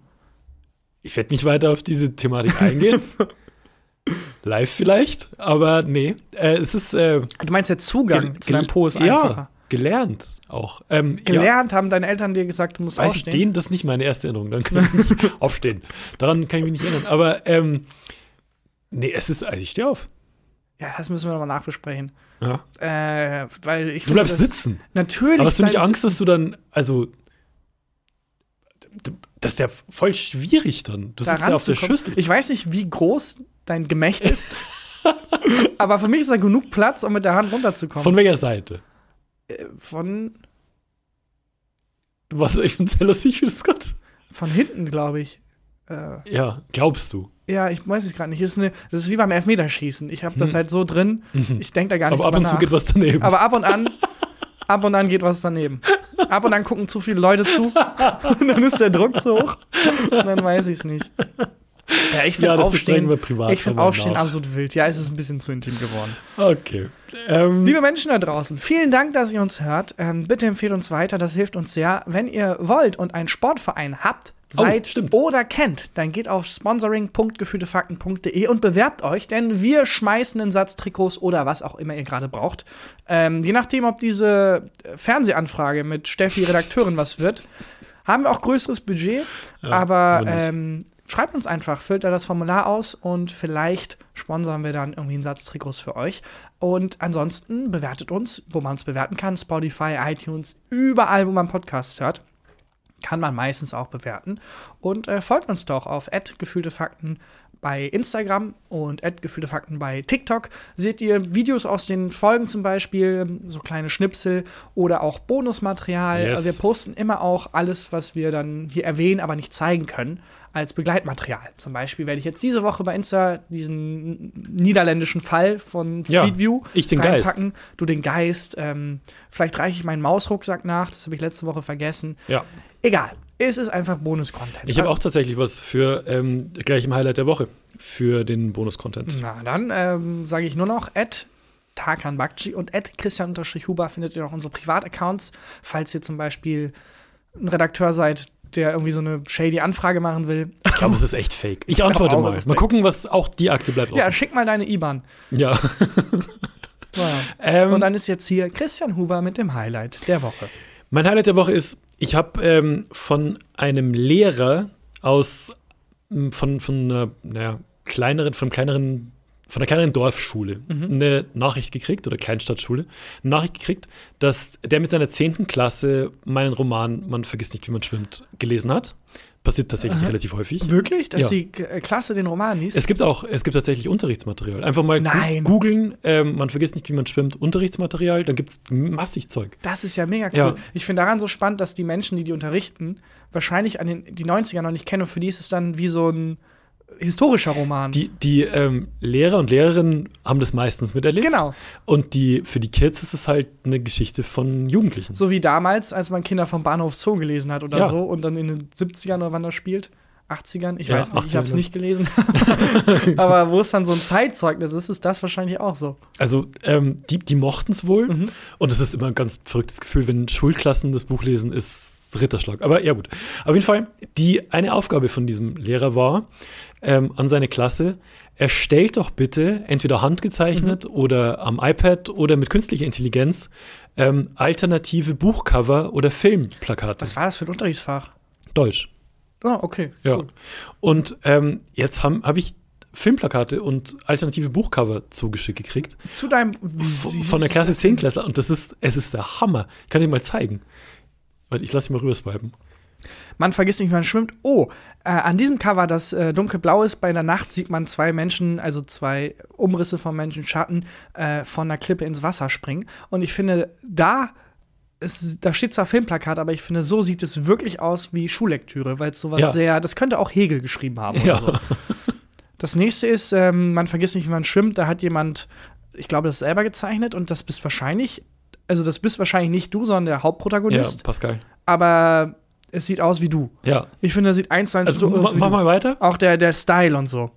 Ich werde nicht weiter auf diese Thematik eingehen. Live vielleicht, aber nee. Äh, es ist äh, Du meinst, der Zugang zu deinem Po ist ja, einfacher. gelernt auch. Ähm, Ja, Gelernt haben deine Eltern dir gesagt, du musst weiß ich aufstehen. den, das ist nicht meine erste Erinnerung. Dann kann ich nicht aufstehen. Daran kann ich mich nicht erinnern. Aber ähm, nee, es ist, also ich stehe auf. Ja, das müssen wir nochmal nachbesprechen. Ja. Äh, weil ich Du bleibst das, sitzen. Natürlich. Aber hast du nicht Angst, dass du dann, also, das ist ja voll schwierig dann. Du sitzt ja auf der. Schüssel. Ich weiß nicht, wie groß dein Gemächt ist. aber für mich ist da genug Platz, um mit der Hand runterzukommen. Von welcher Seite? Äh, von, Was, ich bin sehr lustig für das Gott. von hinten, glaube ich. Äh, Ja, glaubst du. ja, ich weiß es gerade nicht. Das ist, eine, das ist wie beim Elfmeterschießen. Ich habe das halt so drin. Ich denke da gar nicht Mhm. Aber ab und zu nach. geht was daneben. Aber ab und an, ab und an geht was daneben. Ab und an gucken zu viele Leute zu. Und dann ist der Druck zu hoch. Und dann weiß ich es nicht. Ja, ich finde Ja, Aufstehen, wir privat ich finde nochmal Aufstehen absolut wild. Ja, es ist ein bisschen zu intim geworden. okay. Ähm, Liebe Menschen da draußen, vielen Dank, dass ihr uns hört. Ähm, bitte empfehlt uns weiter, das hilft uns sehr. Wenn ihr wollt und einen Sportverein habt, seid oh, oder kennt, dann geht auf sponsoring.gefühltefakten.de und bewerbt euch, denn wir schmeißen einen Satz Trikots oder was auch immer ihr gerade braucht. Ähm, je nachdem, ob diese Fernsehanfrage mit Steffi Redakteurin was wird, haben wir auch größeres Budget, ja, aber ähm, schreibt uns einfach, füllt da das Formular aus und vielleicht sponsern wir dann irgendwie einen Satz Trikots für euch. Und ansonsten bewertet uns, wo man uns bewerten kann, Spotify, iTunes, überall, wo man Podcasts hört kann man meistens auch bewerten. Und äh, folgt uns doch auf gefühlte Fakten bei Instagram und gefühlte Fakten bei TikTok. Seht ihr Videos aus den Folgen zum Beispiel, so kleine Schnipsel oder auch Bonusmaterial. Yes. Also wir posten immer auch alles, was wir dann hier erwähnen, aber nicht zeigen können als Begleitmaterial. Zum Beispiel werde ich jetzt diese Woche bei Insta diesen niederländischen Fall von Speedview ja, ich den reinpacken. Geist. Du den Geist. Ähm, vielleicht reiche ich meinen Mausrucksack nach. Das habe ich letzte Woche vergessen. Ja. Egal. Es ist einfach Bonus-Content. Ich habe auch tatsächlich was für ähm, gleich im Highlight der Woche für den Bonus-Content. Na, dann ähm, sage ich nur noch, at Tarkan Bakci und at Christian-Huber findet ihr noch unsere Privataccounts, falls ihr zum Beispiel ein Redakteur seid, der irgendwie so eine shady Anfrage machen will. Ich glaube, es ist echt fake. Ich, ich antworte mal. Mal gucken, was auch die Akte bleibt. Ja, offen. schick mal deine IBAN. Ja. wow. ähm, Und dann ist jetzt hier Christian Huber mit dem Highlight der Woche. Mein Highlight der Woche ist, ich habe ähm, von einem Lehrer aus von, von einer naja, kleineren, von kleineren von einer kleineren Dorfschule mhm. eine Nachricht gekriegt, oder Kleinstadtschule, eine Nachricht gekriegt, dass der mit seiner 10. Klasse meinen Roman Man vergisst nicht, wie man schwimmt, gelesen hat. Passiert tatsächlich Aha. relativ häufig. Wirklich? Dass ja. die äh, Klasse den Roman liest? Es gibt auch, es gibt tatsächlich Unterrichtsmaterial. Einfach mal googeln, ähm, man vergisst nicht, wie man schwimmt, Unterrichtsmaterial, dann gibt es massig Zeug. Das ist ja mega cool. Ja. Ich finde daran so spannend, dass die Menschen, die die unterrichten, wahrscheinlich an den, die 90er noch nicht kennen und für die ist es dann wie so ein historischer Roman. Die, die ähm, Lehrer und Lehrerinnen haben das meistens miterlebt. Genau. Und die, für die Kids ist es halt eine Geschichte von Jugendlichen. So wie damals, als man Kinder vom Bahnhof Zoo gelesen hat oder ja. so und dann in den 70ern oder wann das spielt. 80ern, ich ja, weiß nicht, ich habe es nicht gelesen. Aber wo es dann so ein Zeitzeugnis ist, ist das wahrscheinlich auch so. Also, ähm, die, die mochten es wohl. Mhm. Und es ist immer ein ganz verrücktes Gefühl, wenn Schulklassen das Buch lesen, ist Ritterschlag. Aber ja, gut. Auf jeden Fall, die eine Aufgabe von diesem Lehrer war, ähm, an seine Klasse, erstellt doch bitte entweder handgezeichnet mhm. oder am iPad oder mit künstlicher Intelligenz ähm, alternative Buchcover oder Filmplakate. Was war das für ein Unterrichtsfach? Deutsch. Ah, okay. Ja. Cool. Und ähm, jetzt habe hab ich Filmplakate und alternative Buchcover zugeschickt gekriegt. Zu deinem von der Klasse 10 Klasse und das ist es ist der Hammer. Ich kann dir mal zeigen. Ich lasse dich mal rüber swipen. Man vergisst nicht, wie man schwimmt. Oh, äh, an diesem Cover, das äh, dunkelblau ist, bei der Nacht sieht man zwei Menschen, also zwei Umrisse von Menschen, Schatten, äh, von einer Klippe ins Wasser springen. Und ich finde, da es, da steht zwar Filmplakat, aber ich finde, so sieht es wirklich aus wie Schullektüre, weil es sowas ja. sehr, das könnte auch Hegel geschrieben haben ja. So. Das nächste ist, ähm, man vergisst nicht, wie man schwimmt. Da hat jemand, ich glaube, das selber gezeichnet und das bist wahrscheinlich, also das bist wahrscheinlich nicht du, sondern der Hauptprotagonist. Ja, Pascal. Aber es sieht aus wie du. Ja. Ich finde, das sieht eins zu eins also, so aus. Mach mal weiter. Auch der, der Style und so.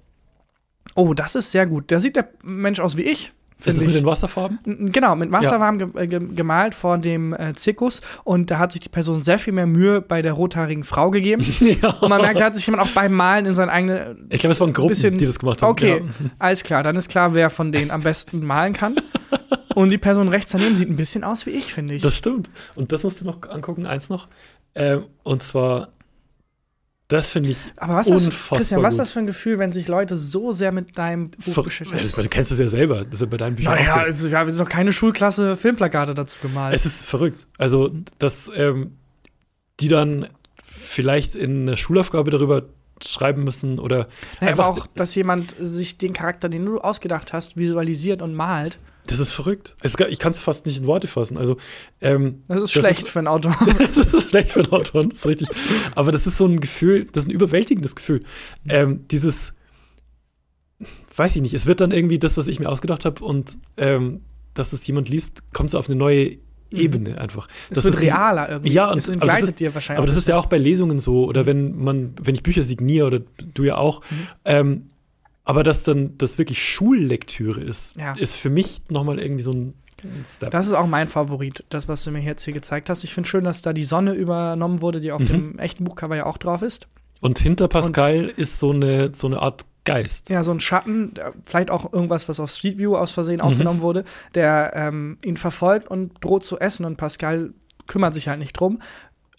Oh, das ist sehr gut. Da sieht der Mensch aus wie ich. Ist es mit den Wasserfarben? Genau, mit Wasserfarben ja. ge gemalt vor dem äh, Zirkus. Und da hat sich die Person sehr viel mehr Mühe bei der rothaarigen Frau gegeben. ja. Und man merkt, da hat sich jemand auch beim Malen in sein eigenes. Ich glaube, es waren Gruppen, bisschen, die das gemacht haben. Okay, ja. alles klar. Dann ist klar, wer von denen am besten malen kann. Und die Person rechts daneben sieht ein bisschen aus wie ich, finde ich. Das stimmt. Und das musst du noch angucken. Eins noch. Ähm, und zwar, das finde ich Aber was unfassbar das, Christian, was ist das für ein Gefühl, wenn sich Leute so sehr mit deinem Buch beschäftigen? Also, du kennst es ja selber, das ist ja bei deinen Büchern naja, auch so. Ja, wir sind noch keine Schulklasse Filmplakate dazu gemalt. Es ist verrückt. Also, dass ähm, die dann vielleicht in einer Schulaufgabe darüber schreiben müssen oder naja, einfach aber auch, dass jemand sich den Charakter, den du ausgedacht hast, visualisiert und malt. Das ist verrückt. Ich kann es fast nicht in Worte fassen. Also, ähm, das ist das schlecht ist, für einen Autor. das ist schlecht für einen Autor, das ist richtig. Aber das ist so ein Gefühl, das ist ein überwältigendes Gefühl. Ähm, dieses, weiß ich nicht, es wird dann irgendwie das, was ich mir ausgedacht habe und ähm, dass es jemand liest, kommt so auf eine neue mhm. Ebene einfach. Das wird realer irgendwie. Ja, und es entgleitet ist, dir wahrscheinlich. Aber das ist ja auch bei Lesungen so oder wenn man, wenn ich Bücher signiere oder du ja auch, mhm. Aber dass dann das wirklich Schullektüre ist, ja. ist für mich nochmal irgendwie so ein Step. Das ist auch mein Favorit, das, was du mir jetzt hier gezeigt hast. Ich finde schön, dass da die Sonne übernommen wurde, die auf mhm. dem echten Buchcover ja auch drauf ist. Und hinter Pascal und, ist so eine, so eine Art Geist. Ja, so ein Schatten, vielleicht auch irgendwas, was auf Street View aus Versehen mhm. aufgenommen wurde, der ähm, ihn verfolgt und droht zu essen und Pascal kümmert sich halt nicht drum.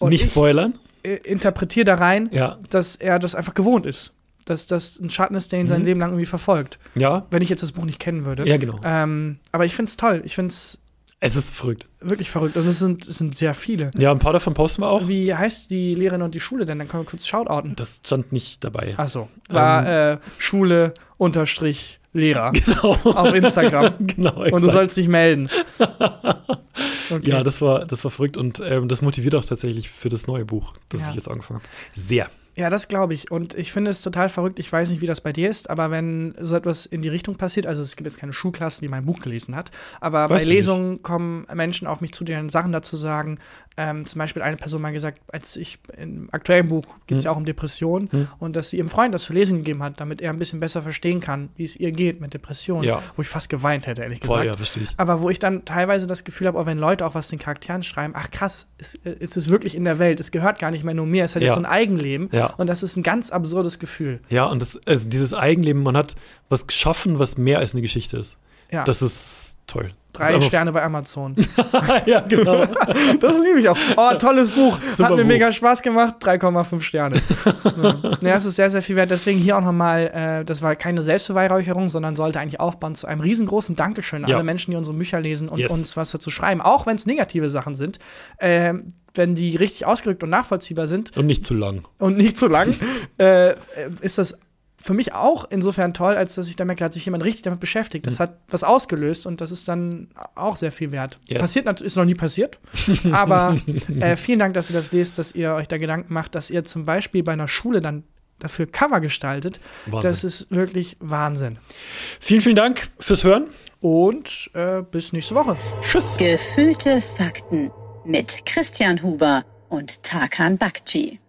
Und nicht spoilern? interpretiere da rein, ja. dass er das einfach gewohnt ist. Dass das ein Schatten ist, der ihn mhm. sein Leben lang irgendwie verfolgt. Ja. Wenn ich jetzt das Buch nicht kennen würde. Ja, genau. Ähm, aber ich finde es toll. Ich finde es es ist verrückt. Wirklich verrückt. Und es sind, es sind sehr viele. Ja, ein paar davon posten wir auch. Wie heißt die Lehrerin und die Schule denn? Dann können wir kurz shoutouten. Das stand nicht dabei. Achso. War ähm, äh, Schule unterstrich Lehrer. Genau. Auf Instagram. genau. Exakt. Und du sollst dich melden. Okay. Ja, das war, das war verrückt und ähm, das motiviert auch tatsächlich für das neue Buch, das ja. ich jetzt angefangen habe. Sehr. Ja, das glaube ich. Und ich finde es total verrückt. Ich weiß nicht, wie das bei dir ist, aber wenn so etwas in die Richtung passiert, also es gibt jetzt keine Schulklasse, die mein Buch gelesen hat, aber weißt bei Lesungen nicht. kommen Menschen auf mich zu, die dann Sachen dazu sagen. Ähm, zum Beispiel eine Person mal gesagt, als ich im aktuellen Buch geht es hm. ja auch um Depressionen hm. und dass sie ihrem Freund das für Lesen gegeben hat, damit er ein bisschen besser verstehen kann, wie es ihr geht mit Depressionen. Ja. Wo ich fast geweint hätte, ehrlich gesagt. Boah, ja, verstehe ich. Aber wo ich dann teilweise das Gefühl habe, auch wenn Leute auch was den Charakteren schreiben, ach krass, es, es ist wirklich in der Welt, es gehört gar nicht mehr nur mir, es hat ja. jetzt so ein Eigenleben. Ja. Und das ist ein ganz ganz absurdes Gefühl. Ja, und das, also dieses Eigenleben, man hat was geschaffen, was mehr als eine Geschichte ist. Ja. Das ist toll. Drei Sterne bei Amazon. ja, genau. das liebe ich auch. Oh, tolles Buch. Super Hat mir Buch. mega Spaß gemacht. 3,5 Sterne. ja. ja, es ist sehr, sehr viel wert. Deswegen hier auch nochmal, äh, das war keine Selbstbeweihräucherung, sondern sollte eigentlich aufbauen zu einem riesengroßen Dankeschön an ja. alle Menschen, die unsere Bücher lesen und yes. uns was dazu schreiben. Auch wenn es negative Sachen sind. Äh, wenn die richtig ausgerückt und nachvollziehbar sind. Und nicht zu lang. Und nicht zu lang, äh, ist das für mich auch insofern toll, als dass ich da merke, da hat sich jemand richtig damit beschäftigt. Das mhm. hat was ausgelöst und das ist dann auch sehr viel wert. Yes. Passiert ist noch nie passiert, aber äh, vielen Dank, dass ihr das lest, dass ihr euch da Gedanken macht, dass ihr zum Beispiel bei einer Schule dann dafür Cover gestaltet. Wahnsinn. Das ist wirklich Wahnsinn. Vielen, vielen Dank fürs Hören und äh, bis nächste Woche. Tschüss. Gefühlte Fakten mit Christian Huber und Tarkan Bakci.